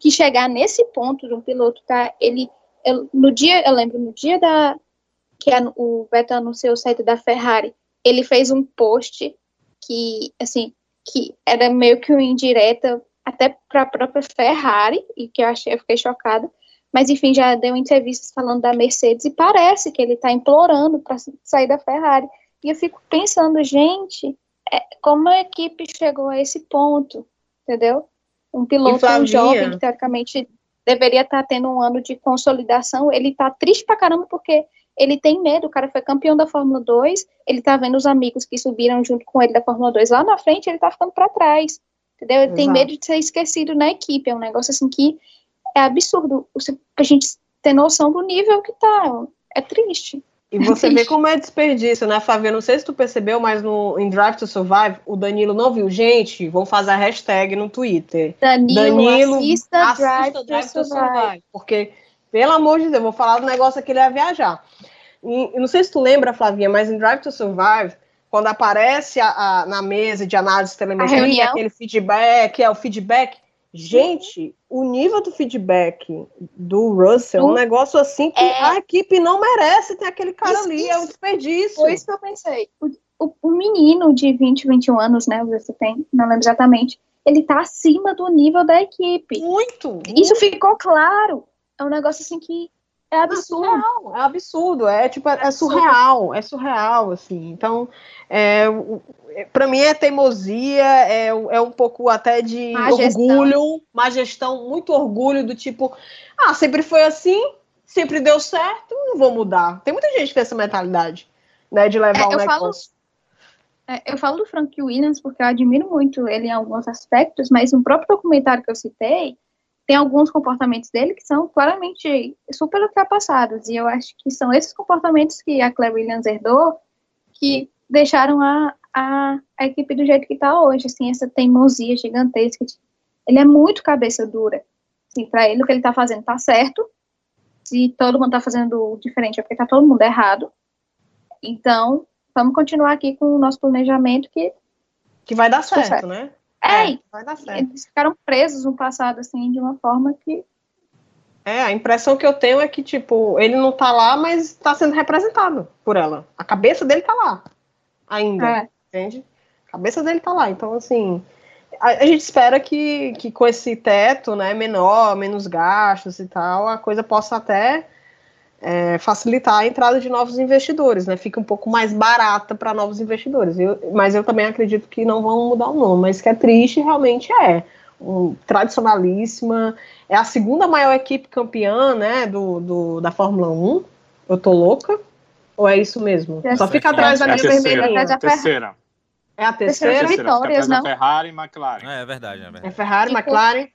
Que chegar nesse ponto de um piloto tá, ele, eu, no dia, eu lembro, no dia da que a, o Vettel anunciou o saída da Ferrari, ele fez um post que, assim, que era meio que uma indireta até para a própria Ferrari, e que eu achei, eu fiquei chocada, mas enfim, já deu entrevistas falando da Mercedes e parece que ele está implorando para sair da Ferrari. E eu fico pensando, gente, é, como a equipe chegou a esse ponto, entendeu? Um piloto um jovem que teoricamente deveria estar tá tendo um ano de consolidação, ele está triste pra caramba porque ele tem medo, o cara foi campeão da Fórmula 2, ele tá vendo os amigos que subiram junto com ele da Fórmula 2 lá na frente, ele tá ficando para trás, entendeu? Ele Exato. tem medo de ser esquecido na equipe, é um negócio assim que é absurdo, a gente ter noção do nível que tá, é triste. E você vê como é desperdício, né, Flávia? Não sei se tu percebeu, mas no em Drive to Survive, o Danilo não viu. Gente, vamos fazer a hashtag no Twitter. Danilo, Danilo assista, assista Drive, Drive, to, survive. survive. Porque, pelo amor de Deus, eu vou falar do negócio que ele ia viajar. E, não sei se tu lembra, Flavinha, mas em Drive to Survive, quando aparece a, a, na mesa de análise de telemetria, aquele feedback, é o feedback. Gente, o nível do feedback do Russell é um negócio assim que é... a equipe não merece ter aquele cara isso, ali, isso. é um desperdício. Foi isso que eu pensei. O, o, o menino de 20, 21 anos, né, você tem, não lembro exatamente, ele tá acima do nível da equipe. Muito! muito. Isso ficou claro. É um negócio assim que é absurdo. É, é absurdo, é tipo, é, é surreal, é surreal, assim. Então, é, para mim é teimosia, é, é um pouco até de má orgulho, má gestão, muito orgulho do tipo, ah, sempre foi assim, sempre deu certo, não vou mudar. Tem muita gente que tem essa mentalidade, né, de levar é, um negócio. Falo... É, eu falo do Frank Williams porque eu admiro muito ele em alguns aspectos, mas no próprio documentário que eu citei, tem alguns comportamentos dele que são claramente super ultrapassados, e eu acho que são esses comportamentos que a Claire Williams herdou que deixaram a, a, a equipe do jeito que está hoje, assim, essa teimosia gigantesca. Ele é muito cabeça dura. Assim, para ele, o que ele está fazendo está certo. Se todo mundo está fazendo diferente, é porque está todo mundo errado. Então, vamos continuar aqui com o nosso planejamento que... Que vai dar certo, certo. né? É, é, vai dar certo. Eles ficaram presos no passado, assim, de uma forma que... É, a impressão que eu tenho é que, tipo, ele não tá lá, mas está sendo representado por ela. A cabeça dele tá lá ainda, é. entende? A cabeça dele tá lá. Então, assim, a, a, gente espera que, que com esse teto, né, menor, menos gastos e tal, a coisa possa até é, facilitar a entrada de novos investidores, né? Fica um pouco mais barata para novos investidores. Eu, mas eu também acredito que não vão mudar o nome. Mas que é triste, realmente é. Um, tradicionalíssima. É a segunda maior equipe campeã, né, do, do, da Fórmula 1. Eu tô louca. Ou é isso mesmo? É Só fica atrás é, da linha vermelha. É a terceira. É a terceira? É a terceira vitórias, não? Ferrari e McLaren. É, é verdade, é verdade. É Ferrari, tipo, McLaren.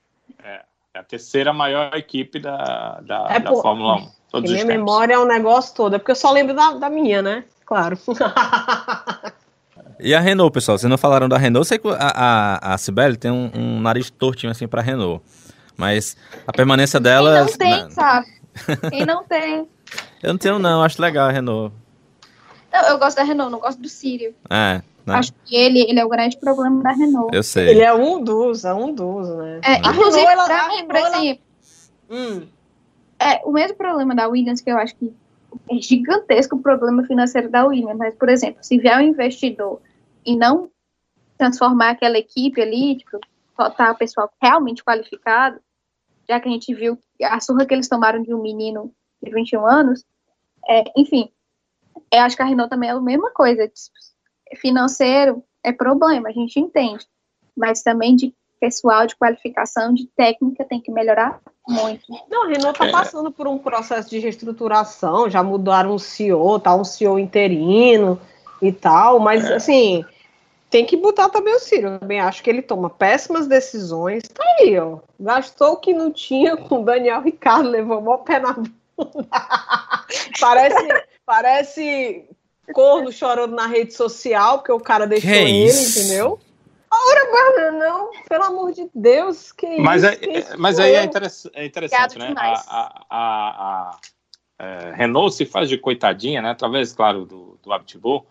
É, é a terceira maior equipe da, da, é, da Fórmula 1. Todos minha memória é o um negócio todo, é porque eu só lembro da, da minha, né? Claro. E a Renault, pessoal? Vocês não falaram da Renault? Eu sei que a, a, a Cibele tem um, um nariz tortinho assim pra Renault. Mas a permanência dela. Quem não tem, na... sabe? Quem não tem. Eu não tenho, não. Acho legal a Renault. Não, eu gosto da Renault, não gosto do Sírio. É. Não. Acho que ele, ele é o grande problema da Renault. Eu sei. Ele é um dos, é um dos, né? É, inclusive, Renault, pra mim, por exemplo, hum. é, o mesmo problema da Williams, que eu acho que é gigantesco o problema financeiro da Williams, mas, por exemplo, se vier um investidor e não transformar aquela equipe ali, tipo, botar o pessoal realmente qualificado, já que a gente viu a surra que eles tomaram de um menino de 21 anos, é, enfim, eu acho que a Renault também é a mesma coisa. Financeiro é problema, a gente entende. Mas também de pessoal, de qualificação, de técnica, tem que melhorar muito. Não, a Renault está é. passando por um processo de reestruturação, já mudaram o CEO, tá um CEO interino e tal, mas é. assim, tem que botar também o Ciro. Eu também acho que ele toma péssimas decisões. Tá aí, ó. Gastou o que não tinha com o Daniel Ricardo, levou o pé na bunda. parece, parece corno chorando na rede social, porque o cara deixou que ele, isso? entendeu? Ora, guarda, não, pelo amor de Deus, que mas isso? É, que mas aí é, interessante, é interessante né? A, a, a, a é, Renault se faz de coitadinha, né? Através, claro, do, do Abitibor,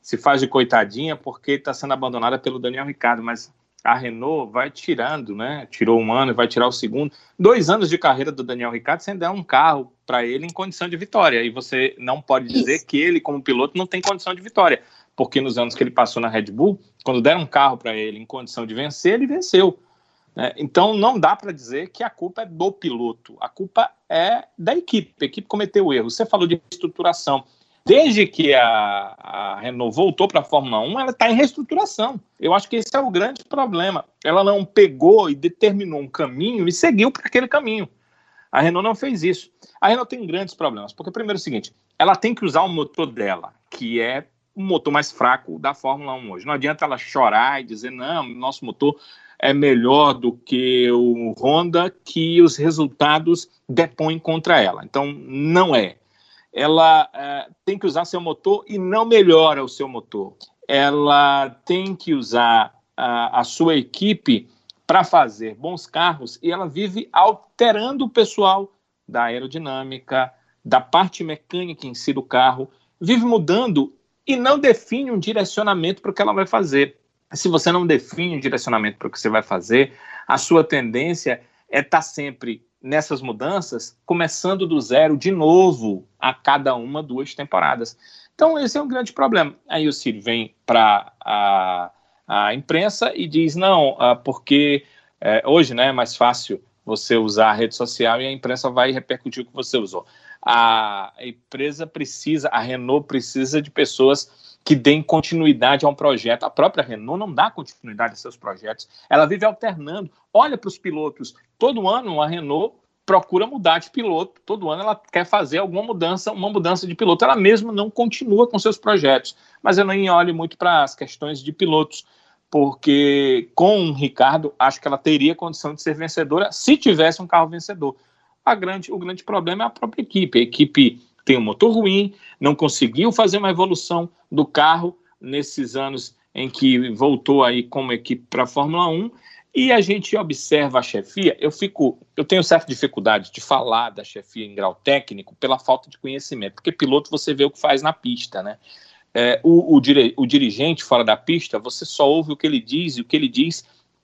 se faz de coitadinha porque está sendo abandonada pelo Daniel Ricardo, mas a Renault vai tirando, né? Tirou um ano e vai tirar o segundo. Dois anos de carreira do Daniel Ricardo sem dar um carro para ele em condição de vitória. E você não pode dizer Isso. que ele, como piloto, não tem condição de vitória. Porque nos anos que ele passou na Red Bull, quando deram um carro para ele em condição de vencer, ele venceu. Né? Então não dá para dizer que a culpa é do piloto. A culpa é da equipe. A equipe cometeu erro. Você falou de estruturação. Desde que a, a Renault voltou para a Fórmula 1, ela está em reestruturação. Eu acho que esse é o grande problema. Ela não pegou e determinou um caminho e seguiu para aquele caminho. A Renault não fez isso. A Renault tem grandes problemas, porque primeiro é o seguinte, ela tem que usar o motor dela, que é o motor mais fraco da Fórmula 1 hoje. Não adianta ela chorar e dizer, não, nosso motor é melhor do que o Honda, que os resultados depõem contra ela. Então, não é ela é, tem que usar seu motor e não melhora o seu motor. Ela tem que usar a, a sua equipe para fazer bons carros e ela vive alterando o pessoal da aerodinâmica, da parte mecânica em si do carro, vive mudando e não define um direcionamento para o que ela vai fazer. Se você não define um direcionamento para o que você vai fazer, a sua tendência é estar tá sempre nessas mudanças, começando do zero de novo a cada uma, duas temporadas. Então, esse é um grande problema. Aí o Ciro vem para a, a imprensa e diz: não, ah, porque é, hoje né, é mais fácil você usar a rede social e a imprensa vai repercutir o que você usou. A empresa precisa, a Renault precisa de pessoas que deem continuidade a um projeto. A própria Renault não dá continuidade a seus projetos. Ela vive alternando. Olha para os pilotos. Todo ano a Renault procura mudar de piloto. Todo ano ela quer fazer alguma mudança, uma mudança de piloto. Ela mesma não continua com seus projetos. Mas eu nem olho muito para as questões de pilotos, porque com o Ricardo, acho que ela teria condição de ser vencedora se tivesse um carro vencedor. A grande, o grande problema é a própria equipe. A equipe tem um motor ruim, não conseguiu fazer uma evolução do carro nesses anos em que voltou aí como equipe para a Fórmula 1 e a gente observa a chefia, eu fico, eu tenho certa dificuldade de falar da chefia em grau técnico pela falta de conhecimento, porque piloto você vê o que faz na pista, né? É, o, o, dire, o dirigente fora da pista, você só ouve o que ele diz e o que ele diz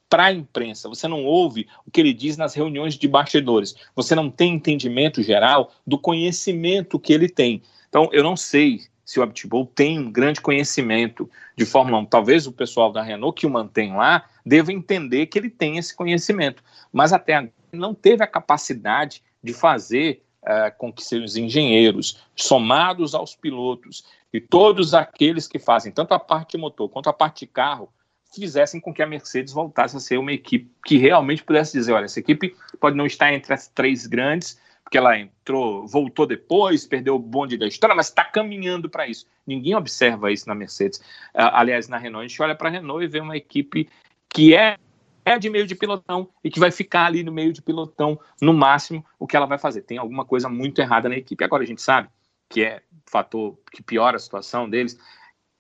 para a imprensa. Você não ouve o que ele diz nas reuniões de bastidores. Você não tem entendimento geral do conhecimento que ele tem. Então, eu não sei se o Abitbull tem um grande conhecimento de Fórmula 1. Talvez o pessoal da Renault que o mantém lá deva entender que ele tem esse conhecimento, mas até agora não teve a capacidade de fazer uh, com que seus engenheiros, somados aos pilotos e todos aqueles que fazem tanto a parte de motor quanto a parte de carro, fizessem com que a Mercedes voltasse a ser uma equipe que realmente pudesse dizer, olha, essa equipe pode não estar entre as três grandes, porque ela entrou, voltou depois, perdeu o bonde da história, mas está caminhando para isso. Ninguém observa isso na Mercedes. Uh, aliás, na Renault, a gente olha para a Renault e vê uma equipe que é, é de meio de pilotão e que vai ficar ali no meio de pilotão, no máximo, o que ela vai fazer. Tem alguma coisa muito errada na equipe. Agora a gente sabe que é o fator que piora a situação deles,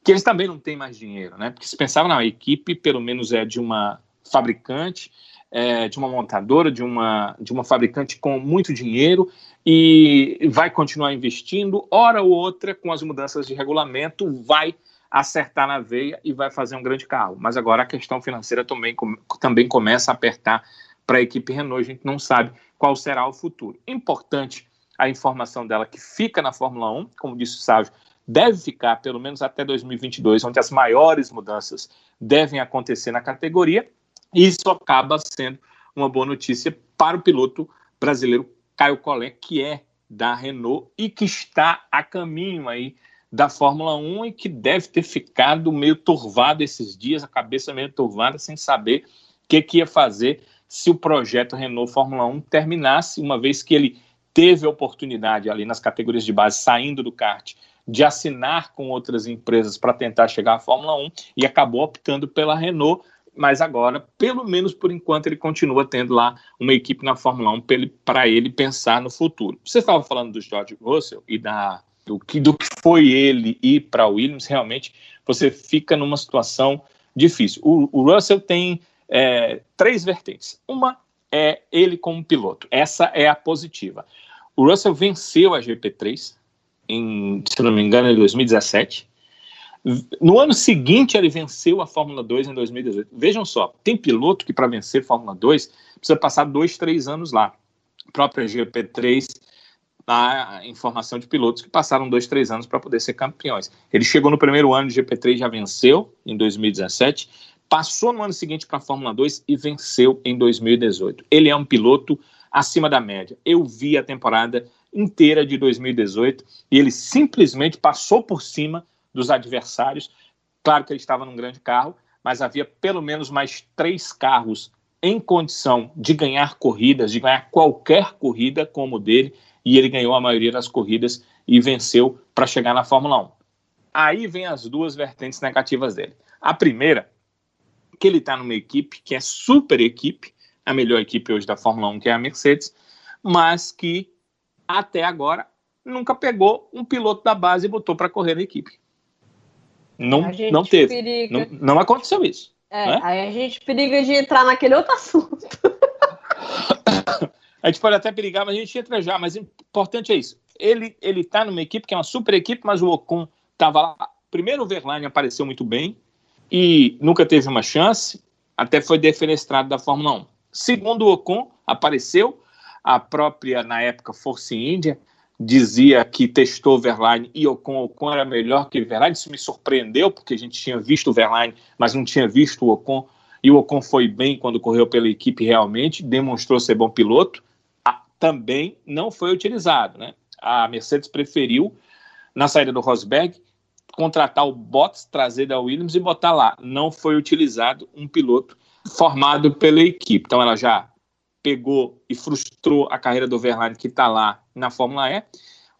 que eles também não têm mais dinheiro, né? Porque se pensava, na equipe pelo menos é de uma fabricante, é, de uma montadora, de uma, de uma fabricante com muito dinheiro e vai continuar investindo, hora ou outra, com as mudanças de regulamento, vai acertar na veia e vai fazer um grande carro. Mas agora a questão financeira também, também começa a apertar para a equipe Renault, a gente não sabe qual será o futuro. Importante a informação dela que fica na Fórmula 1, como disse o Sávio, deve ficar pelo menos até 2022, onde as maiores mudanças devem acontecer na categoria, isso acaba sendo uma boa notícia para o piloto brasileiro Caio Collet, que é da Renault e que está a caminho aí da Fórmula 1 e que deve ter ficado meio turvado esses dias, a cabeça meio turvada, sem saber o que, que ia fazer se o projeto Renault Fórmula 1 terminasse, uma vez que ele teve a oportunidade ali nas categorias de base, saindo do kart, de assinar com outras empresas para tentar chegar à Fórmula 1 e acabou optando pela Renault mas agora, pelo menos por enquanto, ele continua tendo lá uma equipe na Fórmula 1 para ele, pensar no futuro. Você estava falando do George Russell e da, do, que, do que foi ele ir para a Williams, realmente você fica numa situação difícil. O, o Russell tem é, três vertentes. Uma é ele como piloto, essa é a positiva. O Russell venceu a GP3, em, se não me engano, em 2017. No ano seguinte, ele venceu a Fórmula 2 em 2018. Vejam só, tem piloto que para vencer Fórmula 2 precisa passar dois, três anos lá. A própria GP3 a informação de pilotos que passaram dois, três anos para poder ser campeões. Ele chegou no primeiro ano de GP3, já venceu em 2017, passou no ano seguinte para a Fórmula 2 e venceu em 2018. Ele é um piloto acima da média. Eu vi a temporada inteira de 2018 e ele simplesmente passou por cima dos adversários. Claro que ele estava num grande carro, mas havia pelo menos mais três carros em condição de ganhar corridas, de ganhar qualquer corrida como o dele, e ele ganhou a maioria das corridas e venceu para chegar na Fórmula 1. Aí vem as duas vertentes negativas dele. A primeira, que ele está numa equipe que é super equipe, a melhor equipe hoje da Fórmula 1, que é a Mercedes, mas que até agora nunca pegou um piloto da base e botou para correr na equipe. Não, não teve. Não, não, aconteceu isso. É, né? aí a gente periga de entrar naquele outro assunto. a gente pode até perigar, mas a gente entra já. Mas o importante é isso. Ele, ele tá numa equipe que é uma super equipe, mas o Ocon estava lá primeiro o Verlaine apareceu muito bem e nunca teve uma chance, até foi defenestrado da Fórmula 1. Segundo o Ocon, apareceu, a própria, na época, Force India dizia que testou Verlaine e Ocon, Ocon era melhor que Verlaine, isso me surpreendeu, porque a gente tinha visto o Verlaine, mas não tinha visto o Ocon, e o Ocon foi bem quando correu pela equipe realmente, demonstrou ser bom piloto, ah, também não foi utilizado, né? A Mercedes preferiu, na saída do Rosberg, contratar o Bottas, trazer da Williams e botar lá. Não foi utilizado um piloto formado pela equipe. Então ela já pegou e frustrou a carreira do Verlaine, que está lá na Fórmula E.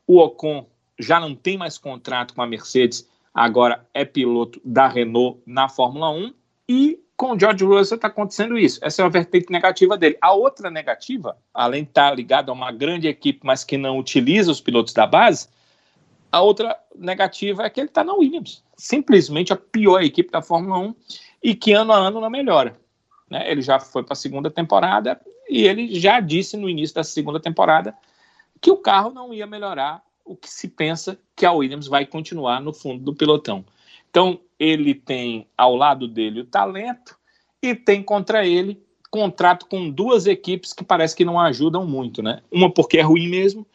O Ocon já não tem mais contrato com a Mercedes, agora é piloto da Renault na Fórmula 1. E com o George Russell está acontecendo isso. Essa é a vertente negativa dele. A outra negativa, além de estar tá ligado a uma grande equipe, mas que não utiliza os pilotos da base, a outra negativa é que ele está na Williams. Simplesmente a pior equipe da Fórmula 1 e que ano a ano não melhora. Né? Ele já foi para a segunda temporada e ele já disse no início da segunda temporada que o carro não ia melhorar o que se pensa que a Williams vai continuar no fundo do pelotão. Então, ele tem ao lado dele o talento e tem contra ele contrato com duas equipes que parece que não ajudam muito, né? Uma porque é ruim mesmo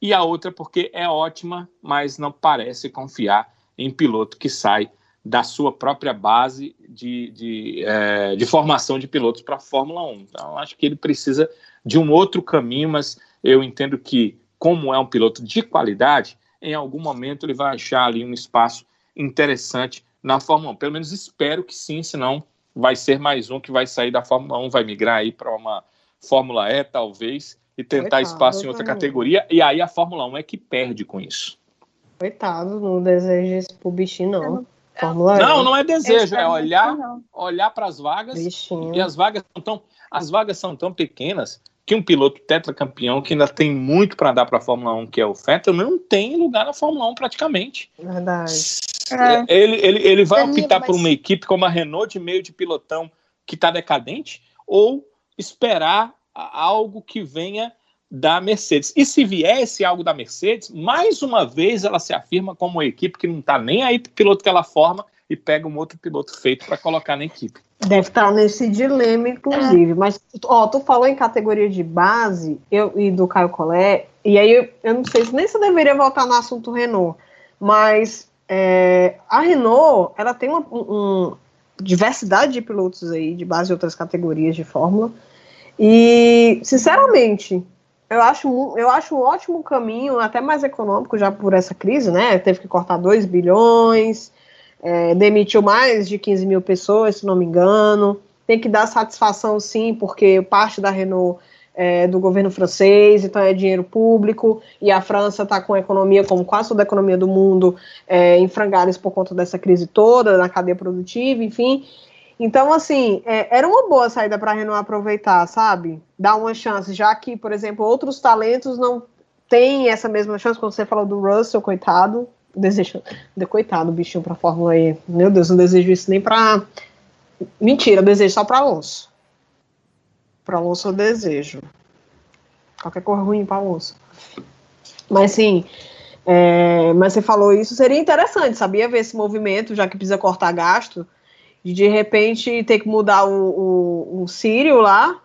e a outra porque é ótima, mas não parece confiar em piloto que sai da sua própria base de, de, é, de formação de pilotos para a Fórmula 1. Então, acho que ele precisa de um outro caminho, mas eu entendo que, como é um piloto de qualidade, em algum momento ele vai achar ali um espaço interessante na Fórmula 1. Pelo menos espero que sim, senão vai ser mais um que vai sair da Fórmula 1, vai migrar aí para uma Fórmula E, talvez, e tentar Coitado, espaço em outra categoria. E aí a Fórmula 1 é que perde com isso. Coitado, não deseja isso pro bichinho, não. Fórmula não, não é desejo, é olhar, olhar para as vagas Bichinho. e as vagas são tão, as vagas são tão pequenas que um piloto tetracampeão que ainda tem muito para dar para a Fórmula 1, que é o Vettel, não tem lugar na Fórmula 1 praticamente. Verdade. É. Ele, ele, ele vai optar mas... por uma equipe como a Renault de meio de pilotão que está decadente ou esperar algo que venha da Mercedes. E se viesse algo da Mercedes, mais uma vez ela se afirma como uma equipe que não está nem aí para o piloto que ela forma e pega um outro piloto feito para colocar na equipe. Deve estar tá nesse dilema, inclusive. É. Mas, ó, tu falou em categoria de base eu, e do Caio Collet, e aí eu, eu não sei se nem se eu deveria voltar no assunto Renault, mas é, a Renault, ela tem uma um, diversidade de pilotos aí, de base e outras categorias de Fórmula, e, sinceramente, eu acho, eu acho um ótimo caminho, até mais econômico já por essa crise, né? Teve que cortar 2 bilhões, é, demitiu mais de 15 mil pessoas, se não me engano. Tem que dar satisfação, sim, porque parte da Renault é do governo francês, então é dinheiro público, e a França está com a economia, como quase toda a economia do mundo, é, em frangalhos por conta dessa crise toda, na cadeia produtiva, enfim. Então, assim, é, era uma boa saída para a Renault aproveitar, sabe? Dar uma chance, já que, por exemplo, outros talentos não têm essa mesma chance, quando você falou do Russell, coitado, desejo, de coitado, bichinho para Fórmula E. Meu Deus, não desejo isso nem para Mentira, eu desejo só para Alonso. Para Alonso eu desejo. Qualquer cor ruim para Alonso. Mas sim, é, mas você falou isso, seria interessante, sabia ver esse movimento, já que precisa cortar gasto de de repente ter que mudar o, o, o Sírio lá,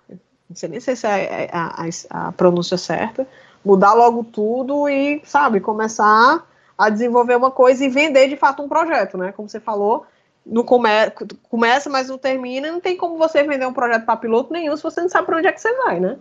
não sei nem se é a, a, a, pronúncia certa, mudar logo tudo e, sabe, começar a desenvolver uma coisa e vender de fato um projeto, né? Como você falou, no come, começa, mas não termina, não tem como você vender um projeto para piloto nenhum se você não sabe para onde é que você vai, né?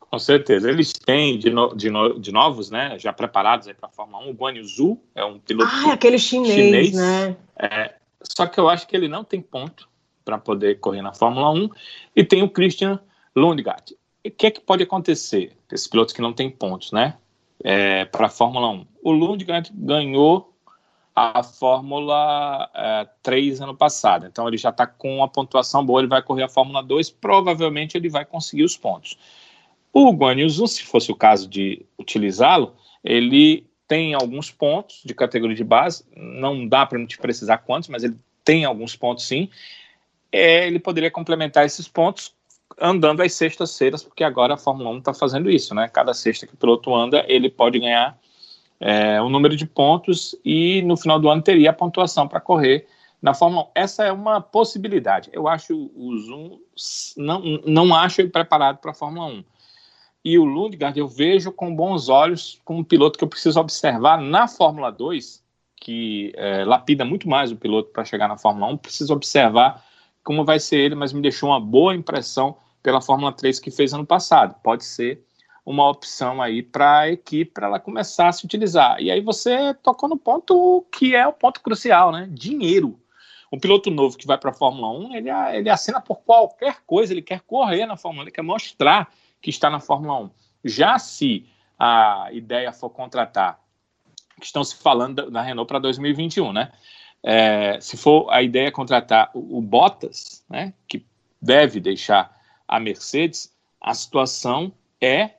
Com certeza. Eles têm de, no, de, no, de novos, né? Já preparados para a Fórmula 1. O Guan Yu Zhu é um piloto ah, aquele chinês, chinês né? É, só que eu acho que ele não tem ponto para poder correr na Fórmula 1 e tem o Christian Lundgaard. O que é que pode acontecer? Esses pilotos que não têm pontos, né? É, para a Fórmula 1. O Lundgaard ganhou a Fórmula é, 3 ano passado, então ele já está com uma pontuação boa, ele vai correr a Fórmula 2, provavelmente ele vai conseguir os pontos. O Guan Yu se fosse o caso de utilizá-lo, ele tem alguns pontos de categoria de base, não dá para te precisar quantos, mas ele tem alguns pontos sim. É, ele poderia complementar esses pontos andando às sextas-feiras, porque agora a Fórmula 1 está fazendo isso, né? Cada sexta que o piloto anda, ele pode ganhar é, o número de pontos e no final do ano teria a pontuação para correr na Fórmula 1. Essa é uma possibilidade. Eu acho o Zoom, não, não acho ele preparado para a Fórmula 1. E o Lundgaard eu vejo com bons olhos como um piloto que eu preciso observar na Fórmula 2, que é, lapida muito mais o piloto para chegar na Fórmula 1. Preciso observar como vai ser ele, mas me deixou uma boa impressão pela Fórmula 3 que fez ano passado. Pode ser uma opção aí para a equipe para ela começar a se utilizar. E aí você tocou no ponto que é o ponto crucial, né? Dinheiro. Um piloto novo que vai para a Fórmula 1, ele, ele assina por qualquer coisa, ele quer correr na Fórmula 1, ele quer mostrar que está na Fórmula 1. Já se a ideia for contratar, que estão se falando da, Renault para 2021, né? É, se for a ideia contratar o, o Bottas, né, que deve deixar a Mercedes, a situação é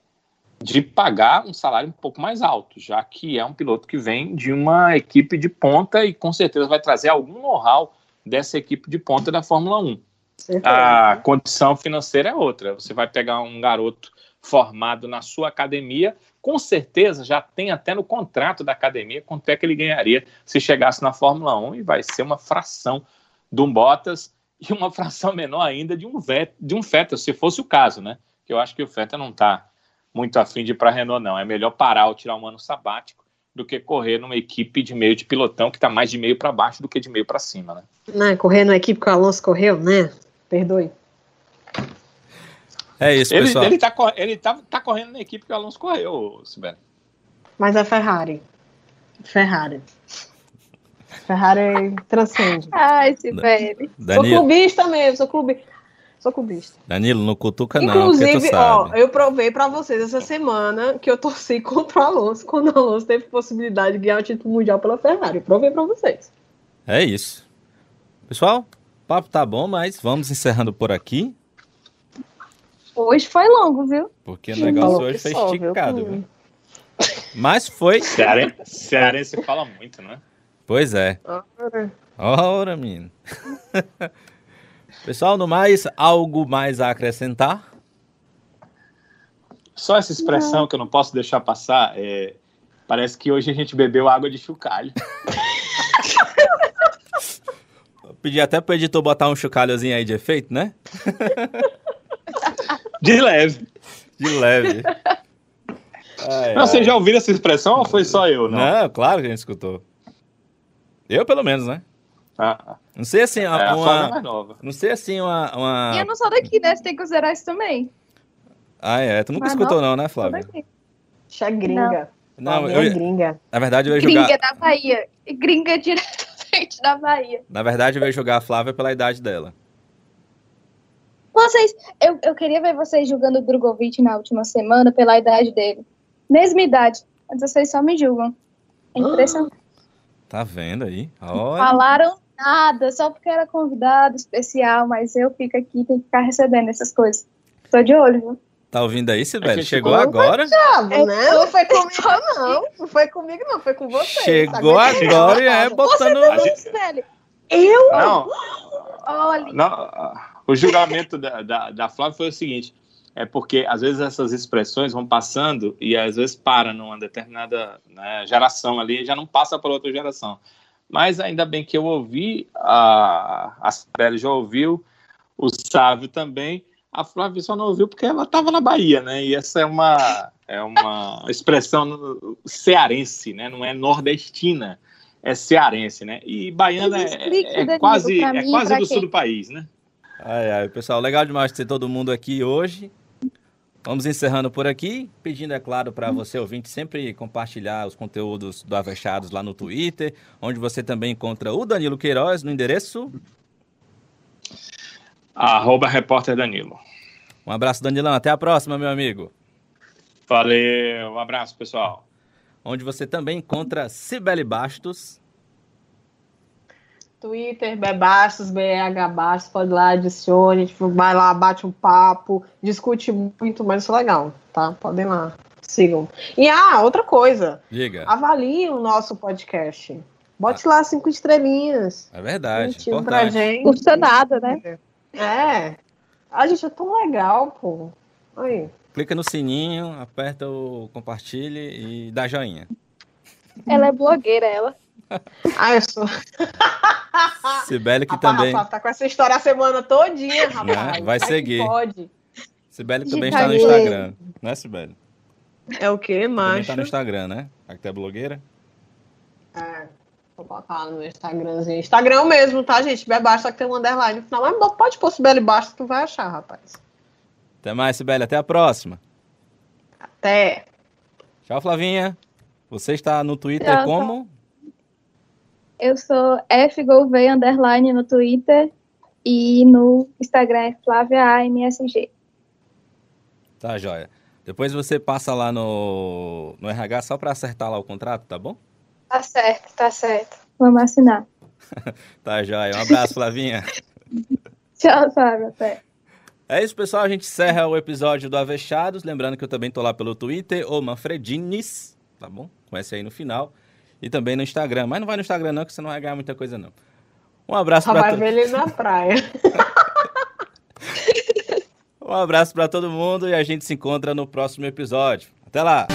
de pagar um salário um pouco mais alto, já que é um piloto que vem de uma equipe de ponta e com certeza vai trazer algum know-how dessa equipe de ponta da Fórmula 1. A condição financeira é outra. Você vai pegar um garoto formado na sua academia, com certeza já tem até no contrato da academia quanto é que ele ganharia se chegasse na Fórmula 1 e vai ser uma fração de um Bottas e uma fração menor ainda de um, Vet, de um Vettel, se fosse o caso, né? Que eu acho que o Vettel não está muito afim de ir para a Renault, não. É melhor parar ou tirar um ano sabático do que correr numa equipe de meio de pilotão que está mais de meio para baixo do que de meio para cima, né? Não, correr na equipe que o Alonso correu, né? Perdoe. É isso, ele, pessoal. Ele tá, ele tá, tá correndo na equipe que o Alonso correu, Sibeli. Mas é Ferrari. Ferrari. Ferrari transcende. Ai, Sibeli. Sou clubista mesmo, sou clubista. Sou clubista. Danilo, não cutuca Inclusive, não, Inclusive, ó, eu provei para vocês essa semana que eu torci contra o Alonso, quando o Alonso teve possibilidade de ganhar o título mundial pela Ferrari. Eu provei para vocês. É isso. Pessoal, o papo tá bom, mas vamos encerrando por aqui. Hoje foi longo, viu? Porque o negócio hoje foi esticado, viu? Mas foi. Cearense, Cearense fala muito, né? Pois é. Ora, Ora menino. Pessoal, no mais, algo mais a acrescentar? Só essa expressão não. que eu não posso deixar passar, é, parece que hoje a gente bebeu água de chocalho. Pedi até pro editor botar um chocalhozinho aí de efeito, né? De leve. De leve. Ai, não, Vocês já ouviram essa expressão ou foi só eu? Não, não claro que a gente escutou. Eu, pelo menos, né? Ah, não sei assim, uma, é, uma mais nova. Não sei assim, uma, uma. E eu não sou daqui, né? Você tem que considerar isso também. Ah, é. Tu nunca Mas escutou, não, né, Flávia? Xa gringa. Não, não eu, gringa. Na verdade, eu ia jogar. Gringa da Bahia. Gringa diretamente da Bahia. Na verdade, eu ia jogar a Flávia pela idade dela. Vocês, eu, eu queria ver vocês julgando o Drogovic na última semana pela idade dele. Mesma idade, mas vocês só me julgam. É impressionante. Tá vendo aí? Olha. Falaram nada, só porque era convidado especial, mas eu fico aqui, tenho que ficar recebendo essas coisas. Tô de olho, viu? Tá ouvindo aí, Sibeli? É Chegou agora? Diabo, né? Não foi comigo, não. Não foi comigo, não. Foi com você. Chegou agora e é botando... Você também, Eu? Não. Olha. Não, o julgamento da, da, da Flávia foi o seguinte é porque às vezes essas expressões vão passando e às vezes para numa determinada né, geração ali e já não passa para outra geração. Mas ainda bem que eu ouvi, a, a Sibeli já ouviu, o Sávio também, a Flávia só não ouviu porque ela estava na Bahia, né? E essa é uma, é uma expressão cearense, né? Não é nordestina, é cearense, né? E baiana é, é, quase, é quase do sul do país, né? Ai, ai, pessoal, legal demais ter todo mundo aqui hoje. Vamos encerrando por aqui, pedindo, é claro, para você, ouvinte, sempre compartilhar os conteúdos do Avechados lá no Twitter, onde você também encontra o Danilo Queiroz no endereço... Arroba repórter Danilo. Um abraço, Danilão. Até a próxima, meu amigo. Valeu. Um abraço, pessoal. Onde você também encontra Cibele Bastos. Twitter, Bebastos, BH Bastos, pode lá, adicione, tipo, vai lá, bate um papo, discute muito, mas isso é legal, tá? Podem lá, sigam. E ah, outra coisa. Diga. Avalie o nosso podcast. Bote ah. lá cinco estrelinhas. É verdade. Pra gente. Custa nada, né? É. A gente é tão legal, pô. Aí. Clica no sininho, aperta o compartilhe e dá joinha. Ela é blogueira, ela. Ah, eu sou. Sibeli que Rapaz, também. Rafa, tá com essa história a semana todinha, rapaz. Vai Como é que seguir. Pode. Sibeli também está no. Instagram, né, Sibeli? É o quê, Também macho? está no Instagram, né? A que é blogueira. É, vou botar lá no Instagramzinho. Instagram mesmo, tá, gente? Bebasta que tem um underline no final. Mas pode pôr Sibeli Basta que tu vai achar, rapaz. Até mais, Sibeli. Até a próxima. Até. Tchau, Flavinha. Você está no Twitter Tchau, como? Eu sou fgouveia underline no Twitter e no Instagram é Flávia AMSG. Tá, joia. Depois você passa lá no, no RH só para acertar lá o contrato, tá bom? Tá certo, tá certo. Vamos assinar. Tá, joia. Um abraço, Flavinha. Tchau, Flávia. Até. É isso, pessoal. A gente encerra o episódio do Avechados. Lembrando que eu também tô lá pelo Twitter, ou Manfredines, tá bom? Esse aí no final. E também no Instagram. Mas não vai no Instagram, não, que você não vai ganhar muita coisa, não. Um abraço para vai to... ver ele na praia. um abraço para todo mundo e a gente se encontra no próximo episódio. Até lá!